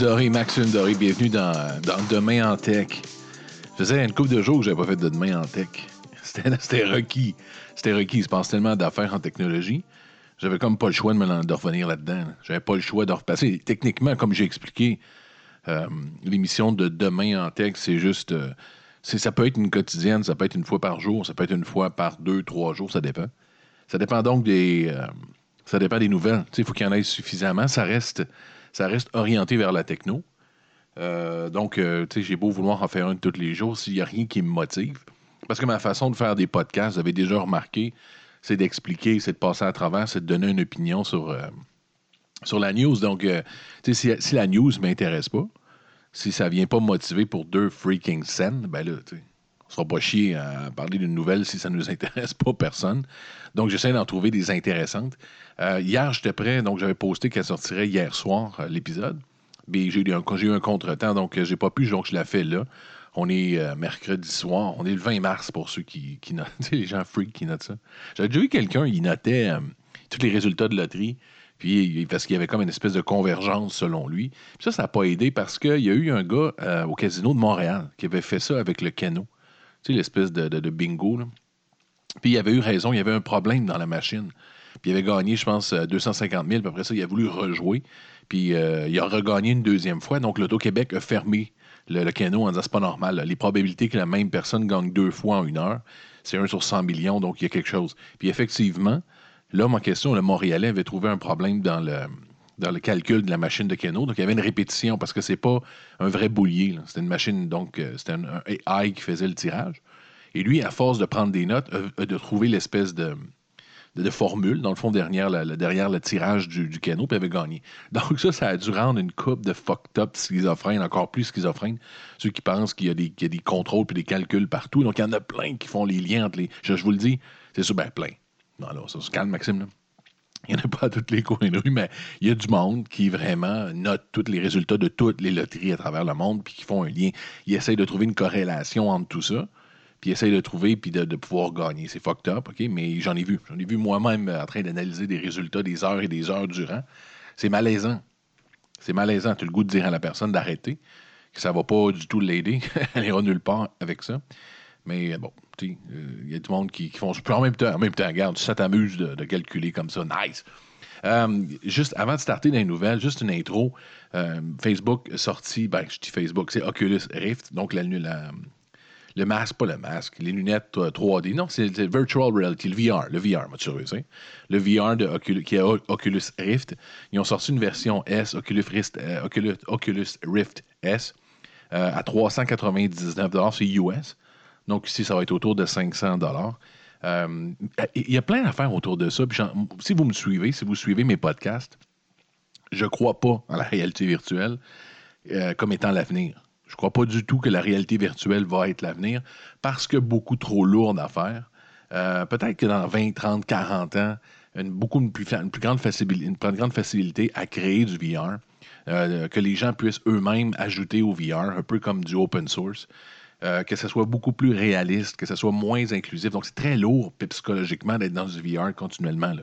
Doré, Maxime Doré, bienvenue dans, Demain en Tech. Je faisais une couple de jours que j'avais pas fait de Demain en Tech. C'était requis. C'était requis. Il se passe tellement d'affaires en technologie. J'avais comme pas le choix de, me, revenir là-dedans. là. J'avais pas le choix de repasser. Techniquement, comme j'ai expliqué, euh, l'émission de Demain en Tech, c'est juste. euh, ça peut être une quotidienne, ça peut être une fois par jour, ça peut être une fois par deux, trois jours, ça dépend. Ça dépend donc des. euh, ça dépend des nouvelles. Sais, Il faut qu'il y en ait suffisamment. Ça reste, ça reste orienté vers la techno. Euh, donc, euh, tu sais, j'ai beau vouloir en faire un tous les jours, s'il n'y a rien qui me motive. Parce que ma façon de faire des podcasts, vous avez déjà remarqué, c'est d'expliquer, c'est de passer à travers, c'est de donner une opinion sur, euh, sur la news. Donc, tu sais, si, la news ne m'intéresse pas, si ça vient pas me motiver pour deux freaking cents, ben là, tu sais, on sera pas chier à parler d'une nouvelle si ça ne nous intéresse pas personne. Donc, j'essaie d'en trouver des intéressantes. Euh, hier, j'étais prêt, donc j'avais posté qu'elle sortirait hier soir, euh, l'épisode. Mais j'ai eu un, un contretemps, donc euh, j'ai pas pu, donc je la fais là. On est mercredi soir, on est le 20 mars pour ceux qui, qui notent, les gens freaks qui notent ça. J'avais déjà vu quelqu'un, il notait tous les résultats de loterie, puis parce qu'il y avait comme une espèce de convergence selon lui. Puis ça, ça n'a pas aidé parce qu'il y a eu un gars au casino de Montréal qui avait fait ça avec le Keno. Tu sais, l'espèce de, bingo. là. Puis il avait eu raison, il y avait un problème dans la machine. Puis il avait gagné, je pense, euh, 250 000. Puis après ça, il a voulu rejouer. Puis euh, il a regagné une deuxième fois. Donc l'Auto-Québec a fermé le, le canot en disant c'est pas normal. Les probabilités que la même personne gagne deux fois en une heure, c'est 1 sur 100 millions, donc il y a quelque chose. Puis effectivement, l'homme en question, le Montréalais, avait trouvé un problème dans le, dans le calcul de la machine de Keno. Donc il y avait une répétition parce que c'est pas un vrai boulier. C'était une machine, donc euh, c'était un, un AI qui faisait le tirage. Et lui, à force de prendre des notes, a, a de trouver l'espèce de, formule, dans le fond, derrière, le tirage du, du canot, puis avait gagné. Donc ça, ça a dû rendre une coupe de fucked up schizophrènes, encore plus schizophrènes, ceux qui pensent qu'il y a des, contrôles puis des calculs partout. Donc il y en a plein qui font les liens entre les... Je, je vous le dis, c'est sûr, ben plein. Non, là, ça se calme, Maxime, là. Il n'y en a pas à tous les coins de rue, mais il y a du monde qui vraiment note tous les résultats de toutes les loteries à travers le monde, puis qui font un lien. Ils essayent de trouver une corrélation entre tout ça, puis ils essayent de trouver, puis de, pouvoir gagner. C'est fucked up, OK? Mais j'en ai vu. J'en ai vu moi-même en train d'analyser des résultats des heures et des heures durant. C'est malaisant. C'est malaisant. Tu as le goût de dire à la personne d'arrêter, que ça va pas du tout l'aider. Elle ira nulle part avec ça. Mais euh, bon, tu sais, euh, il y a du monde qui, qui font. Puis en même temps, en même temps, regarde, ça t'amuse de, de calculer comme ça. Nice. Euh, juste avant de starter dans les nouvelles, juste une intro. Euh, Facebook sorti, ben, je dis Facebook, c'est Oculus Rift, donc la, le masque, pas le masque, les lunettes euh, 3D. Non, c'est Virtual Reality, le VR, le VR, moi, tu sais. Le VR de Oculus, qui est Oculus Rift. Ils ont sorti une version S, Oculus Rift, euh, Oculus, Oculus Rift S, euh, à 399 c'est US. Donc ici, ça va être autour de 500 Euh, Il y a plein d'affaires autour de ça. Si vous me suivez, si vous suivez mes podcasts, je ne crois pas en la réalité virtuelle euh, comme étant l'avenir. Je ne crois pas du tout que la réalité virtuelle va être l'avenir parce que beaucoup trop lourde à faire. Euh, Peut-être que dans 20, 30, 40 ans, une, beaucoup une plus grande facilité, une plus grande facilité à créer du VR, euh, que les gens puissent eux-mêmes ajouter au VR, un peu comme du open source, euh, que ce soit beaucoup plus réaliste, que ce soit moins inclusif. Donc, c'est très lourd psychologiquement d'être dans du VR continuellement. Là.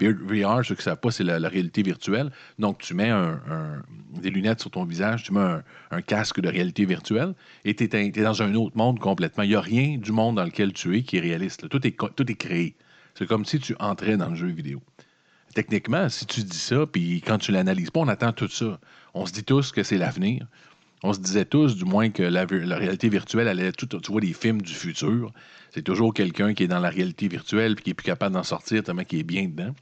VR, VR, ceux qui ne savent pas, c'est la, réalité virtuelle. Donc, tu mets des lunettes sur ton visage, tu mets un, casque de réalité virtuelle et tu es, dans un autre monde complètement. Il n'y a rien du monde dans lequel tu es qui est réaliste. Tout, est, tout est créé. C'est comme si tu entrais dans le jeu vidéo. Techniquement, si tu dis ça, puis quand tu l'analyses pas, on attend tout ça. On se dit tous que c'est l'avenir. On se disait tous, du moins, que la, réalité virtuelle allait tout. Tu vois des films du futur. C'est toujours quelqu'un qui est dans la réalité virtuelle puis qui est plus capable d'en sortir tellement qu'il est bien dedans.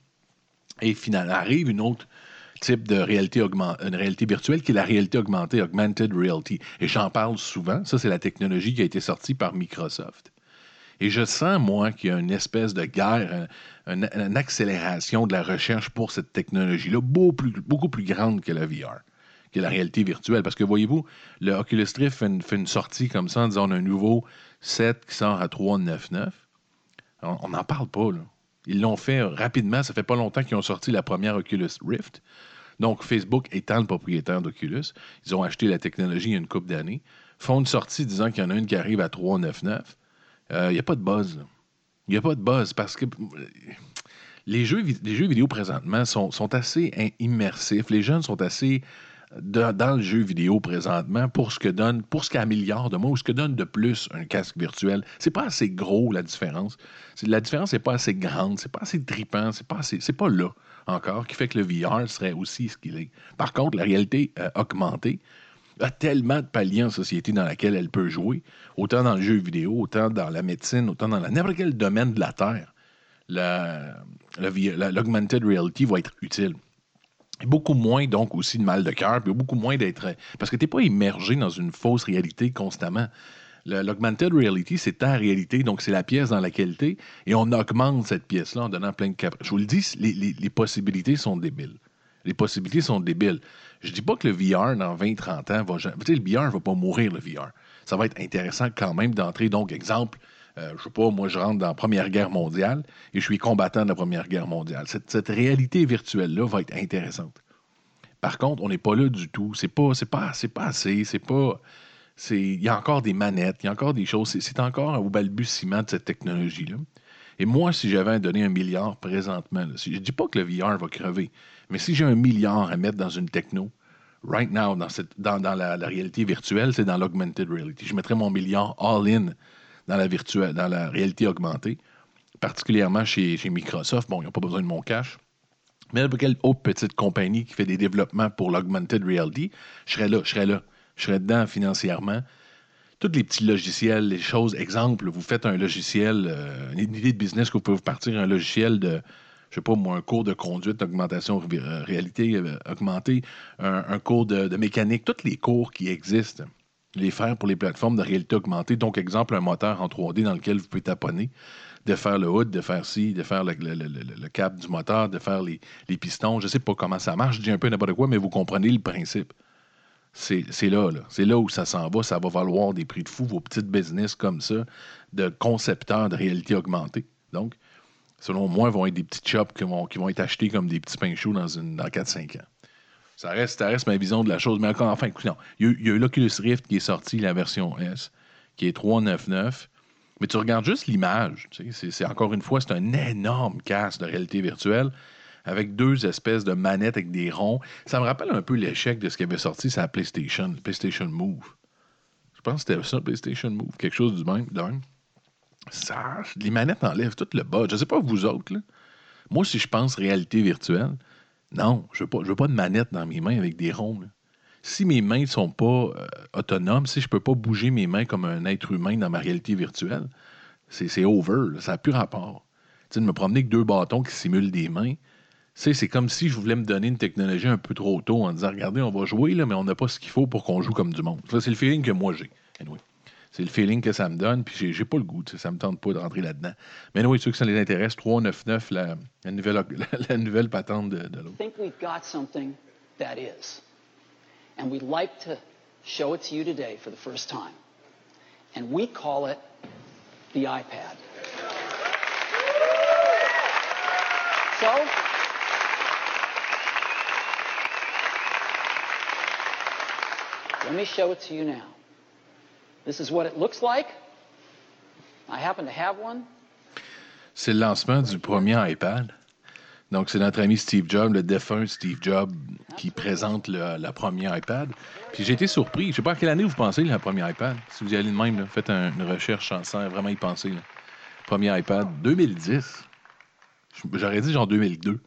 Et finalement, arrive une autre type de réalité, une réalité virtuelle qui est la réalité augmentée, augmented reality. Et j'en parle souvent. Ça, c'est la technologie qui a été sortie par Microsoft. Et je sens, moi, qu'il y a une espèce de guerre, un- un- une accélération de la recherche pour cette technologie-là, beaucoup plus grande que la VR, que la réalité virtuelle. Parce que, voyez-vous, le Oculus Rift fait une, sortie comme ça en disant on a un nouveau set qui sort à 399. On n'en parle pas, là. Ils l'ont fait rapidement. Ça fait pas longtemps qu'ils ont sorti la première Oculus Rift. Donc, Facebook étant le propriétaire d'Oculus, ils ont acheté la technologie il y a une couple d'années, font une sortie disant qu'il y en a une qui arrive à 399. Il n'y a pas de buzz. Il n'y a pas de buzz parce que les jeux, les jeux vidéo présentement sont, sont assez immersifs. Les jeunes sont assez dans le jeu vidéo présentement pour ce que donne, pour ce qu'améliore de moi ou ce que donne de plus un casque virtuel. C'est pas assez gros la différence. La différence n'est pas assez grande, c'est pas assez tripant, c'est pas assez, c'est pas là encore qui fait que le VR serait aussi ce qu'il est. Par contre, la réalité euh, augmentée a tellement de paliers en société dans laquelle elle peut jouer, autant dans le jeu vidéo, autant dans la médecine, autant dans n'importe quel domaine de la Terre. L'augmented reality va être utile. Beaucoup moins, donc, aussi de mal de cœur, puis beaucoup moins d'être. Parce que tu n'es pas immergé dans une fausse réalité constamment. L'augmented reality, c'est ta réalité, donc c'est la pièce dans laquelle tu es, et on augmente cette pièce-là en donnant plein de cap. Je vous le dis, les, possibilités sont débiles. Les possibilités sont débiles. Je dis pas que le VR, dans 20-30 ans, va. Tu le VR va pas mourir, le VR. Ça va être intéressant quand même d'entrer. Donc, exemple, euh, je sais pas, moi, je rentre dans la Première Guerre mondiale et je suis combattant de la Première Guerre mondiale. Cette, réalité virtuelle-là va être intéressante. Par contre, on n'est pas là du tout. C'est pas, pas, pas assez. C'est pas. Il y a encore des manettes, il y a encore des choses. C'est, encore au balbutiement de cette technologie-là. Et moi, si j'avais à donner un milliard présentement, je ne dis pas que le VR va crever, mais si j'ai un milliard à mettre dans une techno, right now, dans, cette, dans, dans la, la réalité virtuelle, c'est dans l'augmented reality. Je mettrais mon milliard all-in dans la virtuelle, dans la réalité augmentée, particulièrement chez, Microsoft. Bon, ils n'ont pas besoin de mon cash. Mais n'importe quelle autre petite compagnie qui fait des développements pour l'augmented reality, je serais là, je serais là. Je serais dedans financièrement. Tous les petits logiciels, les choses, exemple, vous faites un logiciel, euh, une idée de business que vous pouvez vous partir un logiciel de, je sais pas moi, un cours de conduite, d'augmentation, euh, réalité euh, augmentée, un, un cours de, de mécanique, tous les cours qui existent, les faire pour les plateformes de réalité augmentée. Donc, exemple, un moteur en 3D dans lequel vous pouvez taponner, de faire le hood, de faire ci, de faire le, le- cap du moteur, de faire les, pistons. Je ne sais pas comment ça marche, je dis un peu n'importe quoi, mais vous comprenez le principe. C'est là, là. C'est là où ça s'en va. Ça va valoir des prix de fou, vos petites business comme ça, de concepteurs de réalité augmentée. Donc, selon moi, vont être des petites shops qui vont, être achetés comme des petits pains chauds dans, dans 4-5 ans. Ça reste, ça reste ma vision de la chose. Mais encore, enfin, écoute, non. Il y a, eu- l'Oculus Rift qui est sorti, la version S, qui est 399. Mais tu regardes juste l'image. C'est encore une fois, c'est un énorme casque de réalité virtuelle avec deux espèces de manettes avec des ronds. Ça me rappelle un peu l'échec de ce qui avait sorti sur la PlayStation, PlayStation Move. Je pense que c'était ça, PlayStation Move, quelque chose du même. Ça, les manettes enlèvent tout le bas. Je sais pas vous autres, là. Moi, si je pense réalité virtuelle, non, je je veux pas de manette dans mes mains avec des ronds. Si mes mains ne sont pas euh, autonomes, si je peux pas bouger mes mains comme un être humain dans ma réalité virtuelle, c'est over. Ça n'a plus rapport. Tu sais, de me promener avec deux bâtons qui simulent des mains, c'est comme si je voulais me donner une technologie un peu trop tôt en disant Regardez, on va jouer, là, mais on n'a pas ce qu'il faut pour qu'on joue comme du monde. C'est le feeling que moi j'ai. C'est le feeling que ça me donne, puis j'ai, pas le goût, ça me tente pas de rentrer là-dedans. Mais oui, ceux que ça les intéresse, 399, la, la, nouvelle, la, nouvelle patente de, de l'autre. think we've got something that is. And we'd like to show it to you today for the first time. And we call it the iPad. So, let me show it to you now. This is what it looks like. I happen to have one. C'est le lancement du premier iPad. Donc, c'est notre ami Steve Jobs, le défunt Steve Jobs, qui présente le, la première iPad. Puis j'ai été surpris. Je sais pas à quelle année vous pensez, la première iPad. Si vous y allez de même, là, faites un- une recherche sans, vraiment y penser. là. Premier iPad, 2010. Je- J'aurais dit genre 2002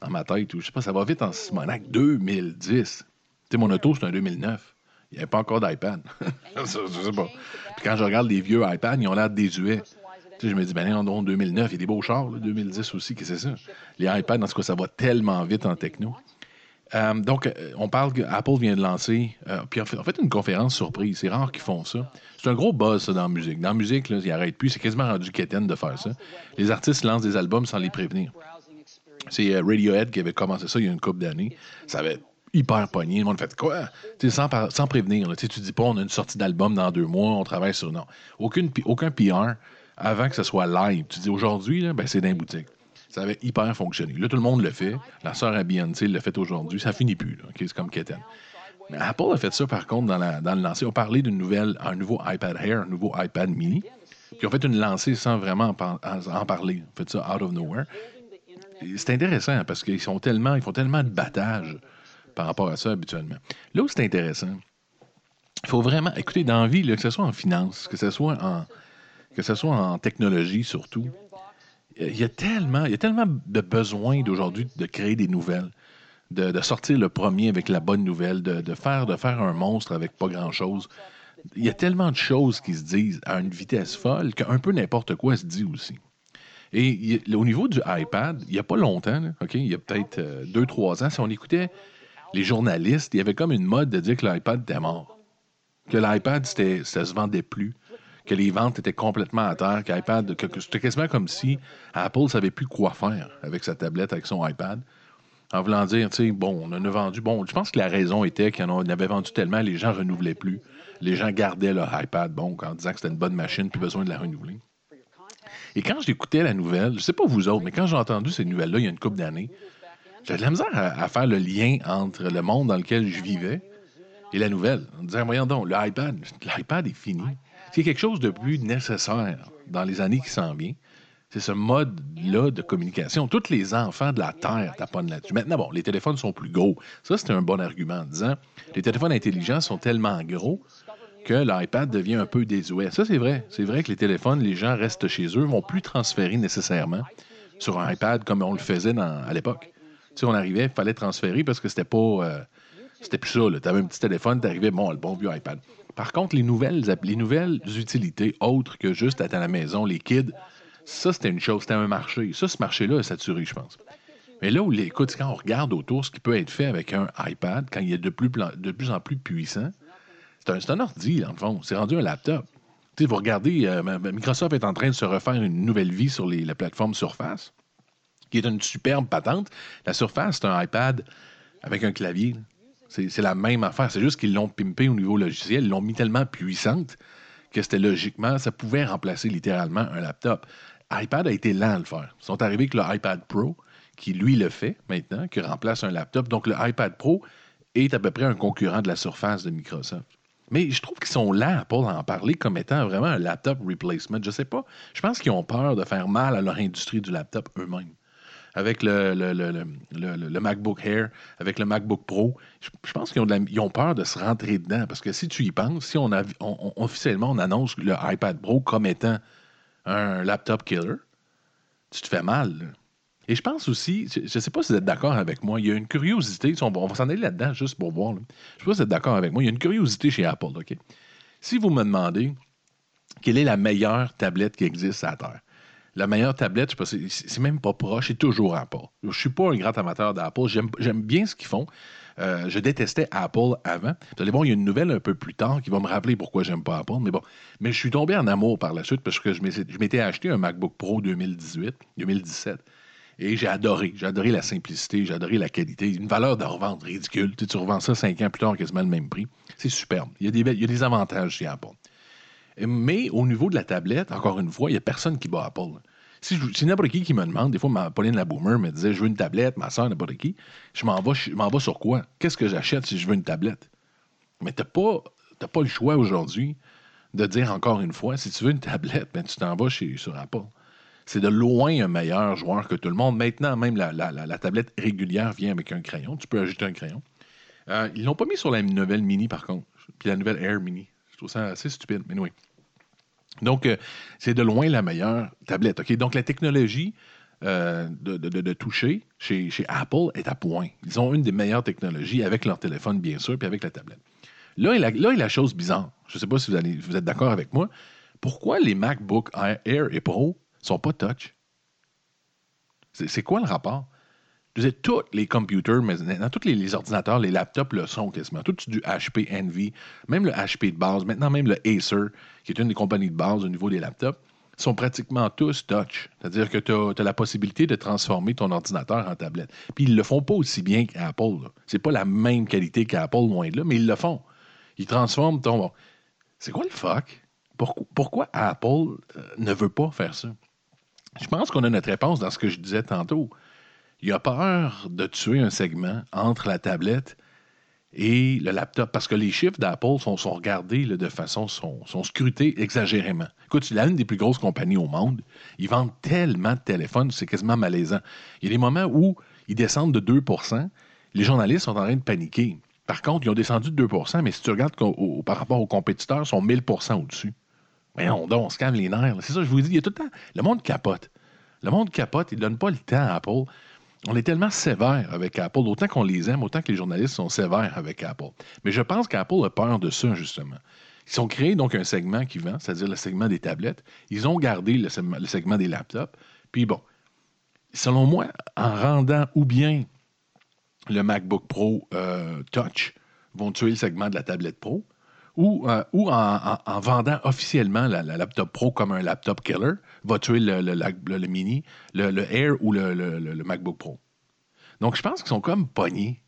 dans ma tête. Ou, je sais pas, ça va vite en Simonac. 2010. Tu sais, mon auto, c'est un 2009. Il n'y avait pas encore d'iPad. Je sais pas. Puis quand je regarde les vieux iPads, ils ont l'air désuets. Tu sais, je me dis, ben non, 2009, il y a des beaux chars, là, 2010 aussi, qu'est-ce que c'est ça? Les iPads, en tout cas, ça va tellement vite en techno. Euh, donc, euh, on parle qu'Apple vient de lancer, euh, puis en fait, en fait, une conférence surprise. C'est rare qu'ils font ça. C'est un gros buzz, ça, dans la musique. Dans la musique, là, ils n'arrêtent plus. C'est quasiment rendu quétaine de faire ça. Les artistes lancent des albums sans les prévenir. C'est Radiohead qui avait commencé ça il y a une couple d'années. Ça avait hyper pogné. Le monde fait quoi? Sans, par- sans prévenir. là. Tu dis pas, on a une sortie d'album dans deux mois, on travaille sur. Non. Aucune, aucun PR avant que ce soit live. Tu dis aujourd'hui, ben, c'est dans les boutiques. Ça avait hyper fonctionné. Là, tout le monde le fait. La sœur à Beyoncé l'a fait aujourd'hui. Ça finit plus. Là. OK, C'est comme Keten. Apple a fait ça, par contre, dans, la, dans le lancer. On parlait d'une nouvelle, nouveau iPad Air, un nouveau iPad mini. Puis ont fait une lancée sans vraiment en, par- en- parler. Ont fait ça out of nowhere. C'est intéressant parce qu'ils font tellement de battage par rapport à ça habituellement. Là où c'est intéressant, il faut vraiment, écoutez, dans la vie, là, que ce soit en finance, que ce soit en, que ce soit en technologie surtout, il y a tellement, il y a tellement de besoin d'aujourd'hui de créer des nouvelles, de, sortir le premier avec la bonne nouvelle, de, de faire, de faire un monstre avec pas grand-chose. Il y a tellement de choses qui se disent à une vitesse folle qu'un peu n'importe quoi se dit aussi. Et au niveau du iPad, il n'y a pas longtemps, OK, il y a peut-être euh, deux, trois ans, si on écoutait les journalistes, il y avait comme une mode de dire que l'iPad était mort. Que l'iPad, ça se vendait plus. Que les ventes étaient complètement à terre. que, que c'était quasiment comme si Apple ne savait plus quoi faire avec sa tablette, avec son iPad. En voulant dire, tu sais, bon, on en a vendu. Bon, je pense que la raison était qu'on en avait vendu tellement, les gens renouvelaient plus. Les gens gardaient leur iPad, bon, en disant que c'était une bonne machine, plus besoin de la renouveler. Et quand j'écoutais la nouvelle, je sais pas vous autres, mais quand j'ai entendu ces nouvelles-là il y a une couple d'années, j'avais de la misère à, faire le lien entre le monde dans lequel je vivais et la nouvelle. En disant, voyons donc, l'iPad, l'iPad est fini. C'est quelque chose de plus nécessaire dans les années qui s'en viennent. C'est ce mode-là de communication. Tous les enfants de la Terre taponnent là-dessus. Maintenant, bon, les téléphones sont plus gros. Ça, c'est un bon argument en disant les téléphones intelligents sont tellement gros que l'iPad devient un peu désuet. Ça, c'est vrai. C'est vrai que les téléphones, les gens restent chez eux, vont plus transférer nécessairement sur un iPad comme on le faisait à l'époque. Sais, on arrivait, il fallait transférer parce que c'était pas. euh, c'était plus ça. Tu avais un petit téléphone, tu bon, le bon vieux iPad. Par contre, les nouvelles, les nouvelles utilités autres que juste être à la maison, les kids, ça, c'était une chose, c'était un marché. Ça, ce marché-là est saturé, je pense. Mais là où, écoute, quand on regarde autour ce qui peut être fait avec un iPad, quand il est de plus, en plus puissant, c'est un, un ordi, le fond. C'est rendu un laptop. Tu sais, vous regardez, euh, Microsoft est en train de se refaire une nouvelle vie sur les- la plateforme Surface, qui est une superbe patente. La Surface, c'est un iPad avec un clavier. c'est la même affaire. C'est juste qu'ils l'ont pimpé au niveau logiciel. Ils l'ont mis tellement puissante que c'était logiquement, ça pouvait remplacer littéralement un laptop. iPad a été lent à le faire. Ils sont arrivés avec le iPad Pro, qui lui le fait maintenant, qui remplace un laptop. Donc le iPad Pro est à peu près un concurrent de la surface de Microsoft. Mais je trouve qu'ils sont lents pour en parler comme étant vraiment un laptop replacement. Je sais pas. Je pense qu'ils ont peur de faire mal à leur industrie du laptop eux-mêmes. Avec le, le- le- le- MacBook Air, avec le MacBook Pro, je, pense qu'ils ont, peur de se rentrer dedans. Parce que si tu y penses, si on, officiellement on annonce le iPad Pro comme étant un laptop killer, tu te fais mal. Et je pense aussi, je ne sais pas si vous êtes d'accord avec moi, il y a une curiosité, on va, s'en aller là-dedans juste pour voir. Je ne sais pas si vous êtes d'accord avec moi, il y a une curiosité chez Apple. Si vous me demandez quelle est la meilleure tablette qui existe à la Terre, la meilleure tablette, je c'est- même pas proche, c'est toujours Apple. Je suis pas un grand amateur d'Apple, j'aime bien ce qu'ils font. Euh, je détestais Apple avant. Vous allez voir, il y a une nouvelle un peu plus tard qui va me rappeler pourquoi j'aime pas Apple, mais bon. Mais je suis tombé en amour par la suite parce que je m'étais acheté un MacBook Pro 2018, 2017. Et j'ai adoré. J'ai adoré la simplicité, j'ai adoré la qualité. Une valeur de revente ridicule. Tu, revends ça cinq ans plus tard, quasiment le même prix. C'est superbe. Il y, a des, il y a des avantages chez Apple. Mais au niveau de la tablette, encore une fois, il n'y a personne qui bat Apple. Si, si n'importe qui qui me demande, des fois, ma, Pauline la Boomer me disait Je veux une tablette, ma soeur, n'importe qui, je m'en vais, je m'en vais sur quoi? Qu'est-ce que j'achète si je veux une tablette? Mais tu n'as pas, pas le choix aujourd'hui de dire encore une fois si tu veux une tablette, ben, tu t'en vas chez, sur Apple. C'est de loin un meilleur joueur que tout le monde. Maintenant, même la, la- la- la tablette régulière vient avec un crayon. Tu peux ajouter un crayon. Euh, ils l'ont pas mis sur la nouvelle Mini, par contre. Puis la nouvelle Air Mini. Je trouve ça assez stupide. Mais oui. Donc, euh, c'est de loin la meilleure tablette. Donc, la technologie euh, de, toucher chez, Apple est à point. Ils ont une des meilleures technologies avec leur téléphone, bien sûr, puis avec la tablette. Là est la, là la chose bizarre. Je ne sais pas si vous, êtes d'accord avec moi. Pourquoi les MacBook Air et Pro sont pas touch? C'est quoi le rapport? Je veux dire, tous les computers, mais dans tous les, ordinateurs, les laptops le sont quasiment. Tout du HP Envy, même le HP de base, maintenant même le Acer, qui est une des compagnies de base au niveau des laptops, sont pratiquement tous touch. C'est-à-dire que tu as, la possibilité de transformer ton ordinateur en tablette. Puis ils le font pas aussi bien qu'Apple. C'est pas la même qualité qu'Apple, loin de là, mais ils le font. Ils transforment ton. C'est quoi le fuck? Pourquoi, pourquoi Apple euh, ne veut pas faire ça? Je pense qu'on a notre réponse dans ce que je disais tantôt. Il a peur de tuer un segment entre la tablette et le laptop parce que les chiffres d'Apple sont, regardés de façon, sont, scrutés exagérément. Écoute, c'est l'une des plus grosses compagnies au monde. Ils vendent tellement de téléphones, c'est quasiment malaisant. Il y a des moments où ils descendent de 2% les journalistes sont en train de paniquer. Par contre, ils ont descendu de 2% mais si tu regardes par rapport aux compétiteurs, ils sont 1000% au-dessus. Mais on, on se les nerfs. C'est ça, je vous dis, il y a tout le temps. Le monde capote. Le monde capote, il ne donne pas le temps à Apple. On est tellement sévère avec Apple, autant qu'on les aime, autant que les journalistes sont sévères avec Apple. Mais je pense qu'Apple a peur de ça, justement. Ils ont créé donc un segment qui vend, c'est-à-dire le segment des tablettes. Ils ont gardé le, segment- des laptops. Puis bon, selon moi, en rendant ou bien le MacBook Pro euh, Touch, vont tuer le segment de la tablette Pro, ou, euh, ou en, en- en vendant officiellement la, la laptop Pro comme un laptop killer, va tuer le, Mini, le, Air ou le, MacBook Pro. Donc, je pense qu'ils sont comme pognés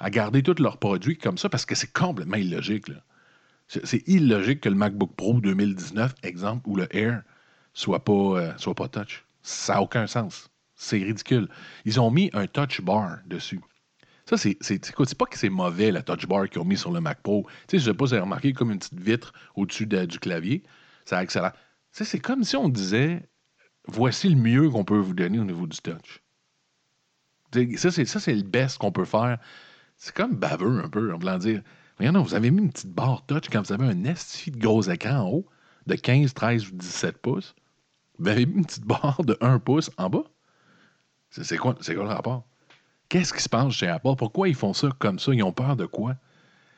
à garder tous leurs produits comme ça parce que c'est complètement illogique. c'est illogique que le MacBook Pro 2019, exemple, ou le Air, soit pas, euh, soit pas touch. Ça n'a aucun sens. C'est ridicule. Ils ont mis un touch bar dessus. Ça, c'est, c'est, c'est pas que c'est mauvais, la touch bar qu'ils ont mis sur le Mac Pro. Tu sais, je sais pas si vous avez remarqué comme une petite vitre au-dessus de- du clavier. C'est excellent. Tu c'est comme si on disait voici le mieux qu'on peut vous donner au niveau du touch. Ça, c'est, le best qu'on peut faire. C'est comme baveux un peu, en voulant dire Regardez, vous avez mis une petite barre touch quand vous avez un esti de gros écran en haut, de 15, 13 ou 17 pouces. Vous avez mis une petite barre de 1 pouce en bas. Quoi, c'est quoi le rapport? Qu'est-ce qui se passe chez Apple? Pourquoi ils font ça comme ça? Ils ont peur de quoi?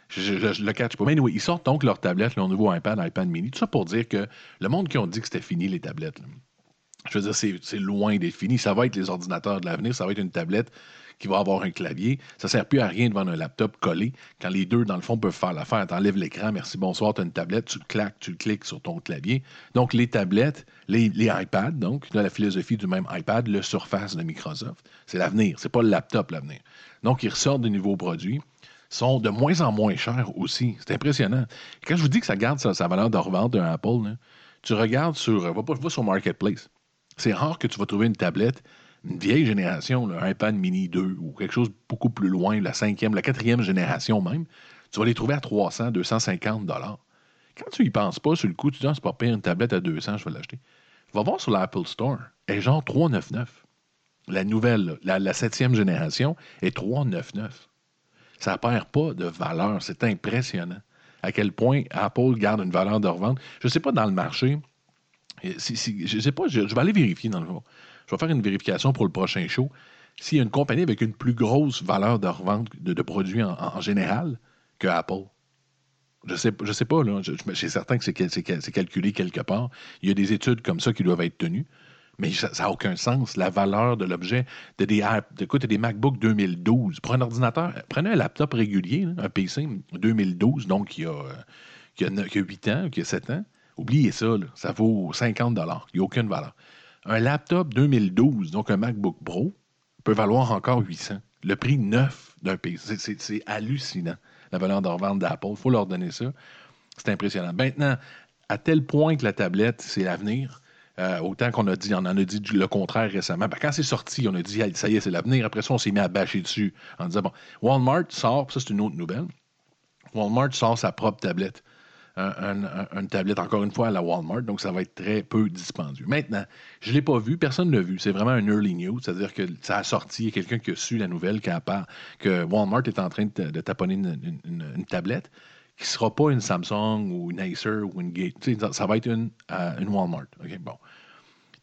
Je, je- le catch pas. Mais anyway, ils sortent donc leur tablette, leur nouveau iPad, iPad mini. Tout ça pour dire que le monde qui ont dit que c'était fini, les tablettes, je veux dire, c'est loin d'être fini. Ça va être les ordinateurs de l'avenir. Ça va être une tablette qui va avoir un clavier. Ça ne sert plus à rien devant un laptop collé quand les deux, dans le fond, peuvent faire l'affaire. Tu enlèves l'écran, merci, bonsoir, tu as une tablette, tu claques, tu cliques sur ton clavier. Donc, les tablettes, les, iPads, donc, dans la philosophie du même iPad, le Surface de Microsoft, c'est l'avenir. C'est pas le laptop, l'avenir. Donc, ils ressortent de nouveaux produits sont de moins en moins chers aussi. C'est impressionnant. Quand je vous dis que ça garde sa, valeur de revente d'un Apple, tu regardes sur, va sur Marketplace. C'est rare que tu vas trouver une tablette, une vieille génération, un iPad mini 2 ou quelque chose beaucoup plus loin, la cinquième, la quatrième génération même. Tu vas les trouver à 300, 250 dollars. Quand tu y penses pas, sur le coup, tu dis, ah, c'est pas pire, une tablette à 200, je vais l'acheter. Va voir sur l'Apple Store. Elle est genre 399. La nouvelle, la, septième génération, est 399 ça perd pas de valeur. C'est impressionnant à quel point Apple garde une valeur de revente. Je ne sais pas dans le marché. si- si- je ne sais pas, je, je vais aller vérifier dans le fond. Je vais faire une vérification pour le prochain show. S'il y a une compagnie avec une plus grosse valeur de revente de, produits en, général que Apple. Je sais, je sais pas, là. Je, suis certain que c'est cal- c'est cal- c'est calculé quelque part. Il y a des études comme ça qui doivent être tenues. Mais ça n'a aucun sens. La valeur de l'objet, de des, de, des MacBook 2012. Pour un ordinateur, prenez un laptop régulier, un PC 2012, donc qui a, a 8 ans, qui a 7 ans. Oubliez ça, là, ça vaut 50 Il n'y a aucune valeur. Un laptop 2012, donc un MacBook Pro, peut valoir encore 800. Le prix neuf d'un PC. C'est- hallucinant, la valeur de revente d'Apple. Il faut leur donner ça. C'est impressionnant. Maintenant, à tel point que la tablette, c'est l'avenir, euh, autant qu'on a dit, on en a dit le contraire récemment. Ben, quand c'est sorti, on a dit, ça y est, c'est l'avenir. Après ça, on s'est mis à bâcher dessus en disant, bon, Walmart sort, ça c'est une autre nouvelle. Walmart sort sa propre tablette. Un- un- un- une tablette, encore une fois, à la Walmart, donc ça va être très peu dispendieux. Maintenant, je ne l'ai pas vu, personne ne l'a vu. C'est vraiment un early news, c'est-à-dire que ça a sorti, il y a quelqu'un qui a su la nouvelle qui a part, que Walmart est en train de, de taponner une, une- tablette qui ne sera pas une Samsung ou une Acer ou une Gate. Ça va être une, euh, une Walmart. OK, bon.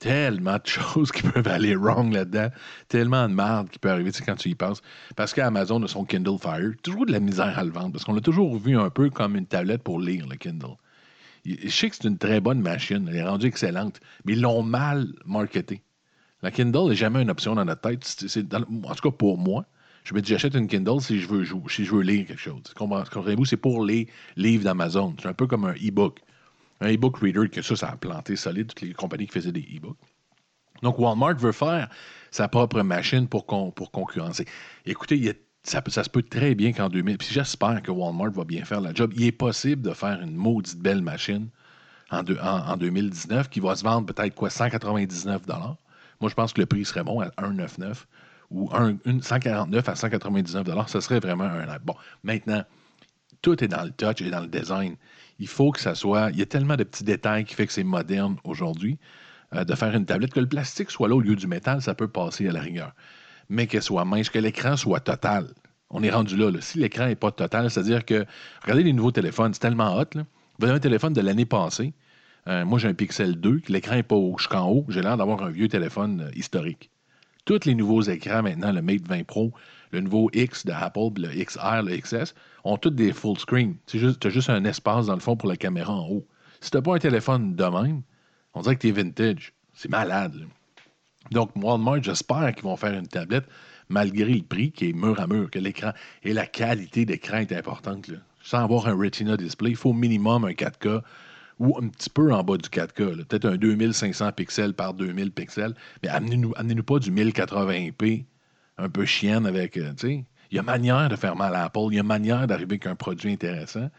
Tellement de choses qui peuvent aller wrong là-dedans. Tellement de merde qui peut arriver tu sais, quand tu y penses. Parce qu'Amazon a son Kindle Fire. Toujours de la misère à le vendre. Parce qu'on l'a toujours vu un peu comme une tablette pour lire, le Kindle. Je sais que c'est une très bonne machine. Elle est rendue excellente. Mais ils l'ont mal marketé. La Kindle n'est jamais une option dans notre tête. En tout cas, pour moi, je me dis, j'achète une Kindle si je veux jouer, si je veux lire quelque chose. Comprenez- Comprenez-vous? C'est pour les livres d'Amazon. C'est un peu comme un e-book. Un e-book reader, que ça, ça a planté solide, toutes les compagnies qui faisaient des e-books. Donc, Walmart veut faire sa propre machine pour, pour concurrencer. Écoutez, ça, se peut très bien qu'en 2000, puis j'espère que Walmart va bien faire la job. Il est possible de faire une maudite belle machine en, deux- en- en 2019 qui va se vendre peut-être quoi, 199 Moi, je pense que le prix serait bon à 1,99 ou un- une 149 à 199 Ce serait vraiment un. Bon, maintenant, tout est dans le touch et dans le design. Il faut que ça soit. Il y a tellement de petits détails qui fait que c'est moderne aujourd'hui. euh, de faire une tablette, que le plastique soit là au lieu du métal, ça peut passer à la rigueur. Mais qu'elle soit mince, que l'écran soit total. On est rendu là. Si l'écran n'est pas total, c'est-à-dire que, regardez les nouveaux téléphones, c'est tellement hot. Vous avez un téléphone de l'année passée. Euh, moi, j'ai un Pixel 2, que l'écran n'est pas jusqu'en haut. J'ai l'air d'avoir un vieux téléphone euh, historique. Tous les nouveaux écrans maintenant, le Mate 20 Pro, le nouveau X de Apple, le XR, le XS, ont tous des full screen. Tu as juste un espace dans le fond pour la caméra en haut. Si tu pas un téléphone de même, on dirait que tu es vintage. C'est malade. là. Donc, Walmart, j'espère qu'ils vont faire une tablette, malgré le prix qui est mur à mur, que l'écran et la qualité d'écran est importante. Sans avoir un Retina display, il faut au minimum un 4K ou un petit peu en bas du 4K. là. Peut-être un 2500 pixels par 2000 pixels. Mais amenez-nous amenez pas du 1080p un peu chienne avec. euh, il y a manière de faire mal à Apple, il y a manière d'arriver avec un produit intéressant.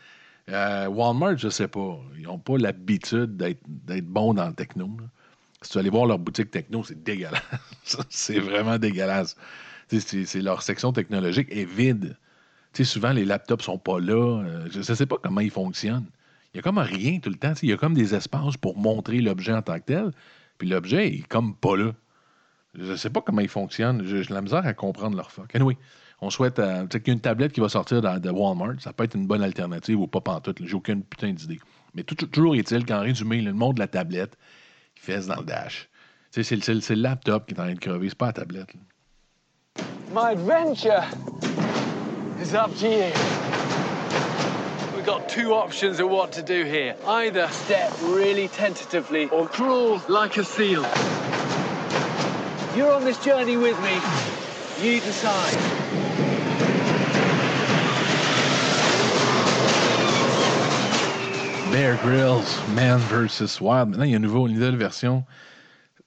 Euh, Walmart, je sais pas. Ils n'ont pas l'habitude d'être bons dans le techno. Si tu allais voir leur boutique techno, c'est dégueulasse. c'est vraiment dégueulasse. C'est leur section technologique est vide. Tu sais, souvent, les laptops sont pas là. Euh, je ne sais pas comment ils fonctionnent. Il y a comme rien tout le temps. Il y a comme des espaces pour montrer l'objet en tant que tel. Puis l'objet est comme pas là. Je ne sais pas comment ils fonctionnent. J'ai la misère à comprendre leur fuck. Anyway, on souhaite euh, qu'il y a une tablette qui va sortir de Walmart. Ça peut être une bonne alternative ou pas pantoute. J'ai aucune putain d'idée. Mais toujours est-il qu'en résumé, le monde de la tablette, il fesse dans le dash. C'est le- laptop qui est en train de crever, c'est pas la tablette. My adventure is up here. Either step really tentatively or crawl like a seal. You're on this journey with me. You decide. Bear Grylls, Man vs. Wild. Maintenant, il y a une, nouvelle version.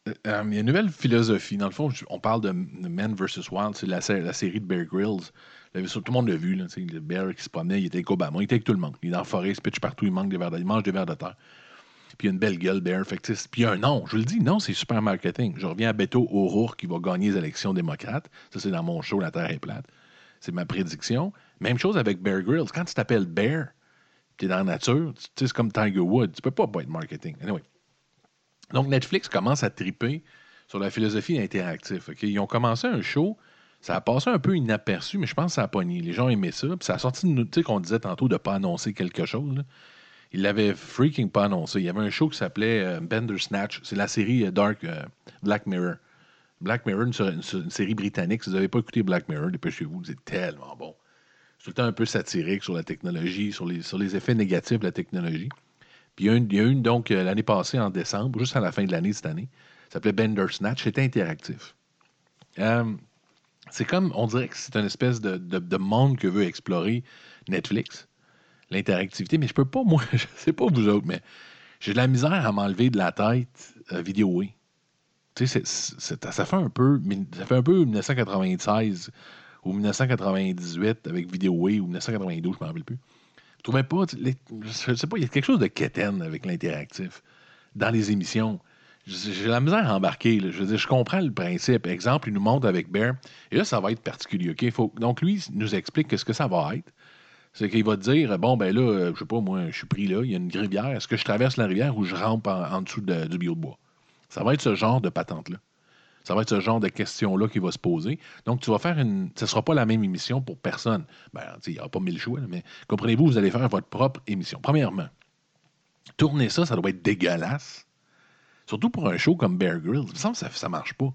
Euh, euh, il y a une nouvelle philosophie. Dans le fond, on parle de, Man vs. Wild, c'est la, sé- la série de Bear Grylls. Tout le monde l'a vu, le Bear qui se promenait, il était avec Obama, il était avec tout le monde. Il est dans la forêt, il se pitch partout, il, manque des vers de, il mange des vers de terre. Puis une belle gueule, Bear. Fait que, puis il un nom. Je vous le dis, non, c'est super marketing. Je reviens à Beto O'Rourke qui va gagner les élections démocrates. Ça, c'est dans mon show La Terre est plate. C'est ma prédiction. Même chose avec Bear Grylls. Quand tu t'appelles Bear, tu es dans la nature, c'est comme Tiger Woods. Tu peux pas pas marketing. Anyway. Donc, Netflix commence à triper sur la philosophie interactive. Ils ont commencé un show, ça a passé un peu inaperçu, mais je pense que ça a pogné. Les gens aimaient ça. Puis ça a sorti de nous, tu sais, qu'on disait tantôt de ne pas annoncer quelque chose. Ils l'avaient freaking pas annoncé. Il y avait un show qui s'appelait euh, Bender Snatch. C'est la série euh, Dark euh, Black Mirror. Black Mirror, une, série britannique. Si vous n'avez pas écouté Black Mirror, dépêchez-vous, c'est tellement bon. C'est tout le temps un peu satirique sur la technologie, sur les, effets négatifs de la technologie. Puis il y a une, il donc, l'année passée, en décembre, juste à la fin de l'année cette année, ça s'appelait Bender Snatch. C'était interactif. C'est comme, on dirait que c'est une espèce de monde que veut explorer Netflix, l'interactivité. Mais je peux pas, moi, je sais pas vous autres, mais j'ai de la misère à m'enlever de la tête euh, vidéoé. Tu sais, ça fait un peu, ça fait un peu 1996 ou 1998 avec Vidéoway ou 1992, je ne me rappelle plus. Je trouvais pas, les- je sais pas, il y a quelque chose de quétaine avec l'interactif dans les émissions. J'ai j'ai la misère à embarquer. Je veux dire, je comprends le principe. Exemple, il nous montre avec Bear. Et là, ça va être particulier. Faut, donc, lui, il nous explique ce que ça va être. C'est qu'il va te dire bon, ben là, euh, je sais pas, moi, je suis pris là, il y a une rivière. Est-ce que je traverse la rivière ou je rampe en, dessous de- du bio de bois? Ça va être ce genre de patente-là. Ça va être ce genre de questions-là qui va se poser. Donc, tu vas faire une. Ce ne sera pas la même émission pour personne. Ben, il n'y aura pas mille choix, mais comprenez-vous, vous allez faire votre propre émission. Premièrement, tourner ça, ça doit être dégueulasse. Surtout pour un show comme Bear Grylls. Il me semble que ça ne marche pas.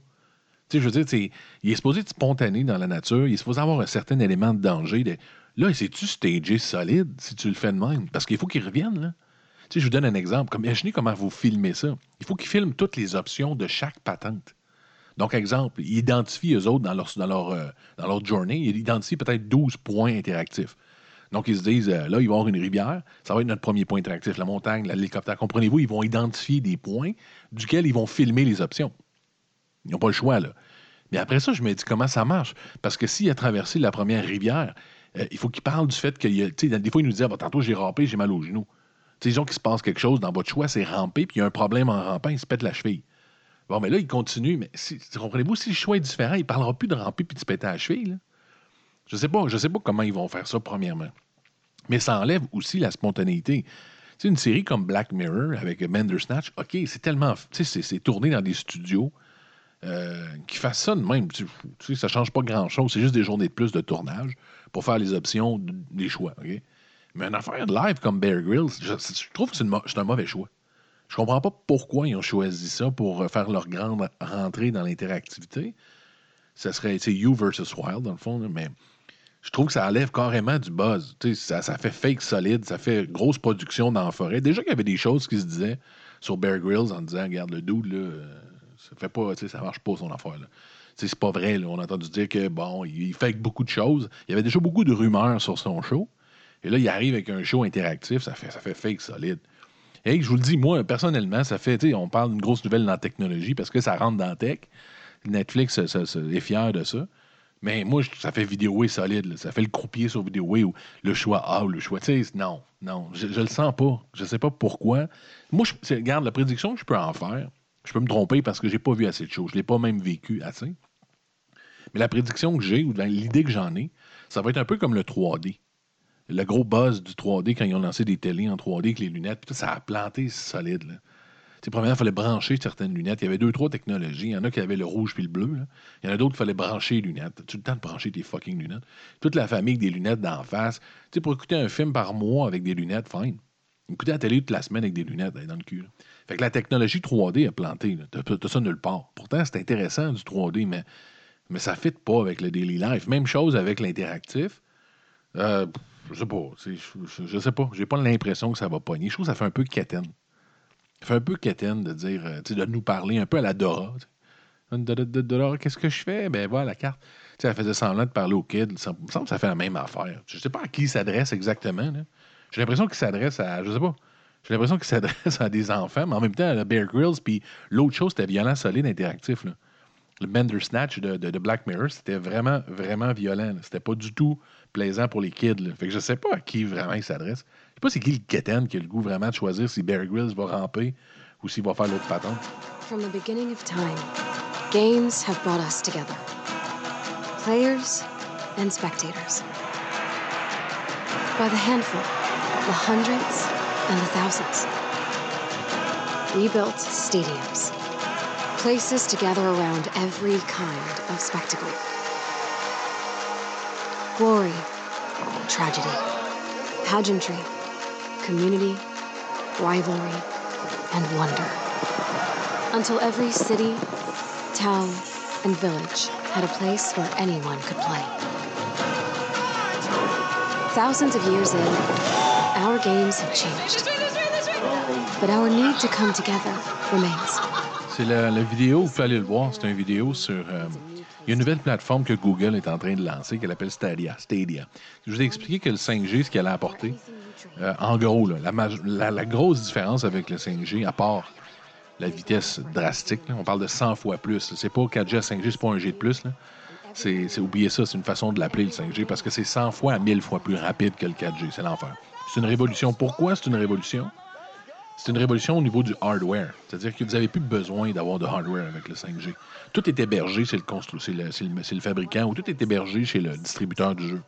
Tu sais, je veux dire, il est supposé être spontané dans la nature, il est supposé avoir un certain élément de danger. de- Là, c'est-tu stagé solide si tu le fais de même? Parce qu'il faut qu'il revienne, là. Tu sais, je vous donne un exemple. Comme, imaginez comment vous filmez ça. Il faut qu'il filme toutes les options de chaque patente. Donc, exemple, ils identifient eux autres dans leur, dans leur, euh, dans leur journée, ils identifient peut-être 12 points interactifs. Donc, ils se disent, euh, là, il va y avoir une rivière, ça va être notre premier point interactif, la montagne, l'hélicoptère. Comprenez-vous, ils vont identifier des points duquel ils vont filmer les options. Ils n'ont pas le choix, là. Mais après ça, je me dis comment ça marche? Parce que s'il a traversé la première rivière, euh, il faut qu'il parle du fait sais, Des fois, il nous dit ah, bah, tantôt, j'ai rampé, j'ai mal au genou. Tu sais, disons qu'il se passe quelque chose dans votre choix, c'est ramper, puis il y a un problème en rampant, il se pète la cheville. Bon, mais là, il continue. Mais si, comprenez-vous, si le choix est différent, il ne parlera plus de ramper puis de se péter la cheville. Je sais pas, je sais pas comment ils vont faire ça, premièrement. Mais ça enlève aussi la spontanéité. Tu sais, une série comme Black Mirror avec Bandersnatch, OK, c'est tellement. C'est tourné dans des studios euh, qui fassent ça de même. Tu tu sais, ça change pas grand-chose. C'est juste des journées de plus de tournage pour faire les options, des choix. Mais une affaire de live comme Bear Grylls, je, trouve que c'est un mauvais choix. Je comprends pas pourquoi ils ont choisi ça pour euh, faire leur grande rentrée dans l'interactivité. Ça serait, You versus Wild, dans le fond, mais je trouve que ça enlève carrément du buzz. Ça, ça fait fake solide, ça fait grosse production dans la forêt. Déjà qu'il y avait des choses qui se disaient sur Bear Grylls en disant, regarde, le dude, là, euh, ça fait pas, ça marche pas son affaire, là. C'est pas vrai. On a entendu dire que, bon, il fait beaucoup de choses. Il y avait déjà beaucoup de rumeurs sur son show. Et là, il arrive avec un show interactif, ça fait, ça fait fake solide. Et je vous le dis, moi, personnellement, ça fait, on parle d'une grosse nouvelle dans la technologie parce que ça rentre dans la tech. Netflix est fier de ça. Mais moi, ça fait vidéo solide. Ça fait le croupier sur vidéo ou le choix A ou le choix. Tu sais, non, non, je, je le sens pas. Je sais pas pourquoi. Moi, je, regarde, la prédiction que je peux en faire, je peux me tromper parce que j'ai pas vu assez de choses. Je l'ai pas même vécu assez. Mais la prédiction que j'ai, ou l'idée que j'en ai, ça va être un peu comme le 3D. Le gros buzz du 3D quand ils ont lancé des télés en 3D avec les lunettes, ça a planté solide. Là. Premièrement, il fallait brancher certaines lunettes. Il y avait deux, trois technologies. Il y en a qui avaient le rouge puis le bleu. Il y en a d'autres qui fallait brancher les lunettes. Tu le temps de brancher tes fucking lunettes. Toute la famille avec des lunettes d'en face. Tu sais, pour écouter un film par mois avec des lunettes, fine. Écouter la télé toute la semaine avec des lunettes dans le cul. Fait que la technologie 3D a planté. T'as ça nulle part. Pourtant, c'est intéressant du 3D, mais, mais ça ne fit pas avec le daily life. Même chose avec l'interactif. Euh, je sais pas. Je, je- sais pas. J'ai pas l'impression que ça va pogner. Je trouve que ça fait un peu quétaine. Ça fait un peu quétaine de dire, euh, de nous parler un peu à la Dora. Dora, qu'est-ce que je fais? Ben, voilà la carte. Tu sais, elle faisait semblant de parler aux kids. Ça me semble que ça fait la même affaire. Je sais pas à qui il s'adresse exactement. là. J'ai l'impression qu'il s'adresse à. Je sais pas. J'ai l'impression qu'il s'adresse à des enfants, mais en même temps, à Bear Grylls, puis l'autre chose, c'était violent, solide, interactif. Là. Le Bandersnatch de, de, de Black Mirror, c'était vraiment, vraiment violent. C'était pas du tout plaisant pour les kids. là. Fait que je sais pas à qui vraiment il s'adresse. Je sais pas c'est qui le quétaine qui a le goût vraiment de choisir si Bear Grylls va ramper ou s'il va faire l'autre patente. From the beginning of time, games have brought us together players and spectators. By the handful, the hundreds, and the thousands. We built stadiums, places to gather around every kind of spectacle glory, tragedy, pageantry, community, rivalry, and wonder until every city, town, and village had a place where anyone could play. Thousands of years in, our games have changed. But our need to come together remains. C'est la, vidéo, vous pouvez aller le voir, c'est une vidéo sur... euh, une nouvelle plateforme que Google est en train de lancer qu'elle appelle Stadia. Je vous ai expliqué que le 5G, ce qu'elle a apporté, euh, en gros, la, grosse différence avec le 5G, à part la vitesse drastique, on parle de 100 fois plus. C'est pas 4G à 5G, c'est pas un G de plus. C'est, oubliez ça, c'est une façon de l'appeler le 5G parce que c'est 100 fois à 1000 fois plus rapide que le 4G. C'est l'enfer. C'est une révolution. Pourquoi c'est une révolution? C'est une révolution au niveau du hardware. C'est-à-dire que vous n'avez plus besoin d'avoir de hardware avec le 5G. Tout est hébergé chez le, fabricant ou tout est hébergé chez le distributeur du jeu.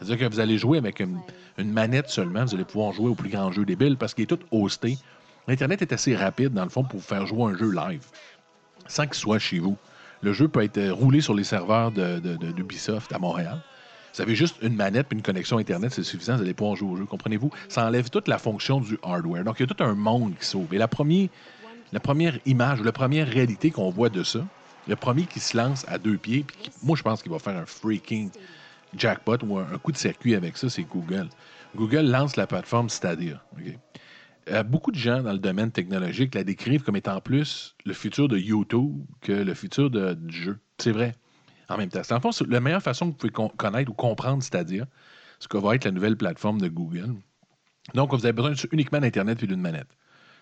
C'est-à-dire que vous allez jouer avec une, manette seulement, vous allez pouvoir jouer au plus grand jeu débile parce qu'il est tout hosté. L'Internet est assez rapide, dans le fond, pour vous faire jouer un jeu live, sans qu'il soit chez vous. Le jeu peut être roulé sur les serveurs de, de- d'Ubisoft à Montréal. Vous avez juste une manette et une connexion Internet, c'est suffisant, vous allez pouvoir jouer au jeu, comprenez-vous? Ça enlève toute la fonction du hardware. Donc, il y a tout un monde qui s'ouvre. Et la première, la première image, la première réalité qu'on voit de ça, le premier qui se lance à deux pieds, puis qui- moi, je pense qu'il va faire un freaking jackpot ou un, coup de circuit avec ça, c'est Google. Google lance la plateforme Stadia. OK? euh, beaucoup de gens dans le domaine technologique la décrivent comme étant plus le futur de YouTube que le futur du jeu. C'est vrai. En même temps, c'est en fond, la meilleure façon que vous pouvez con- connaître ou comprendre, c'est-à-dire ce que va être la nouvelle plateforme de Google. Donc, vous avez besoin uniquement d'Internet et d'une manette.